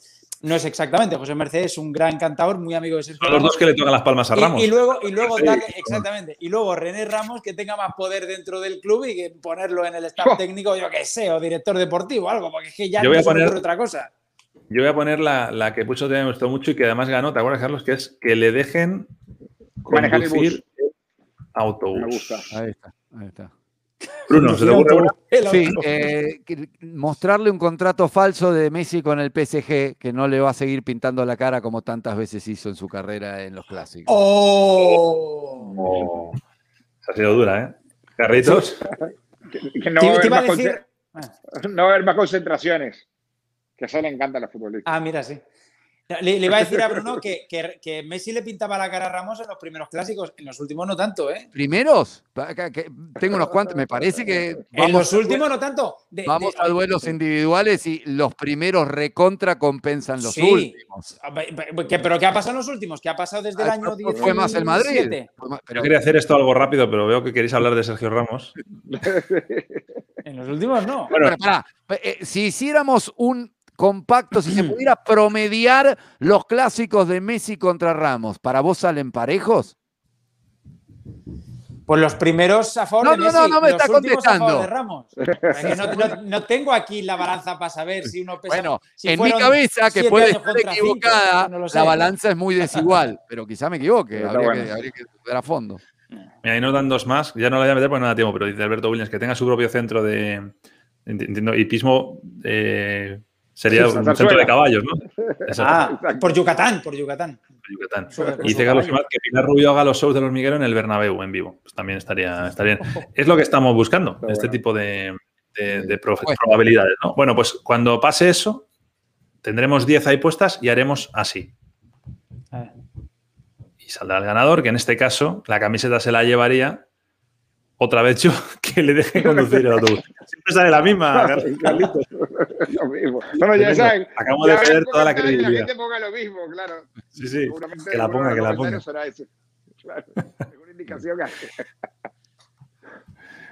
No es exactamente. José Mercedes es un gran cantador, muy amigo de Sergio Son los dos que le tocan las palmas a Y- Ramos. Y, luego, y luego Sí. exactamente, y luego René Ramos que tenga más poder dentro del club y que ponerlo en el staff Oh. técnico, yo qué sé, o director deportivo, algo, porque es que ya Yo voy no a poner- otra cosa. Yo voy a poner la, la que puso que me gustó mucho y que además ganó, ¿te acuerdas, Carlos? Que es que le dejen conducir bus. autobús. Me gusta. Ahí está, ahí está. Bruno, ¿se te ocurre una? Sí, <laughs> eh, mostrarle un contrato falso de Messi con el PSG que no le va a seguir pintando la cara como tantas veces hizo en su carrera en los clásicos. ¡Oh! Oh, ha sido dura, ¿eh? Carritos. Que, que no, va a haber a más decir- conce- no va a haber más concentraciones. Que a eso le encantan los futbolistas. Ah, mira, sí. Le, le iba a decir a Bruno <laughs> que, que- que Messi le pintaba la cara a Ramos en los primeros clásicos, en los últimos no tanto, ¿eh? ¿Primeros? Que- Tengo unos cuantos, me parece que en vamos, los últimos no tanto. De- vamos de- a duelos individuales y los primeros recontra compensan los Sí. últimos. Ah, ba- ba- ¿Qué- ¿Pero qué ha pasado en los últimos? ¿Qué ha pasado desde el Ah, año fue- 17? Fue más el Madrid. Yo pero- quería hacer esto algo rápido, pero veo que queréis hablar de Sergio Ramos. <laughs> En los últimos no. Bueno, Pero eh, si hiciéramos un compacto, si se pudiera promediar los clásicos de Messi contra Ramos, ¿para vos salen parejos? Pues los primeros a favor No, de no, Messi, no, no me los está últimos a favor contestando. de Ramos. Es que no, no- no tengo aquí la balanza para saber si uno pesa. Bueno, si en mi cabeza, que puede estar cinco, equivocada, no la balanza es muy desigual, <laughs> pero quizá me equivoque, habría, bueno. que, habría que ver a fondo. Mira, ahí nos dan dos más. Ya no lo voy a meter porque no da tiempo, pero dice Alberto Williams que tenga su propio centro de. enti- Entiendo, hipismo eh, sería Sí, un centro de caballos, ¿no? <laughs> Exacto, Ah, por Yucatán, por Yucatán. Y dice Carlos que Pilar Rubio haga los shows de los Miguel en el Bernabéu en vivo. Pues también estaría, estaría bien. <laughs> Es lo que estamos buscando, Está este bueno. tipo de, de- de pro- Pues- probabilidades. ¿no? Bueno, pues cuando pase eso, tendremos 10 ahí puestas y haremos así. Y saldrá el ganador, que en este caso la camiseta se la llevaría otra vez yo, <laughs> que le deje conducir el autobús. Siempre sale la misma, <laughs> Carlitos. <laughs> Lo mismo. Bueno, ya saben. Acabamos de perder toda la comentarios, La credibilidad. gente ponga lo mismo, claro. Sí, sí. Seguramente que la ponga, que la ponga. será ese. Claro. Alguna indicación que hace.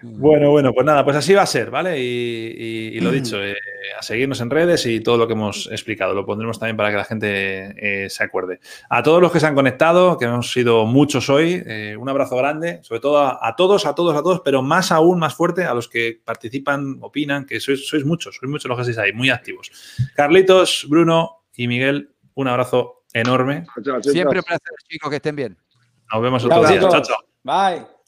Bueno, bueno, pues nada, pues así va a ser, ¿vale? Y, y- y lo <clears throat> dicho, eh, a seguirnos en redes y todo lo que hemos explicado. Lo pondremos también para que la gente eh, se acuerde. A todos los que se han conectado, que hemos sido muchos hoy, eh, un abrazo grande, sobre todo a, a todos, a todos, a todos, pero más aún, más fuerte, a los que participan, opinan, que sois, sois muchos, sois muchos los que estáis ahí, muy activos. Carlitos, Bruno y Miguel, un abrazo enorme. Siempre un placer, chicos, que estén bien. Nos vemos otro día. Chao, chao. Bye.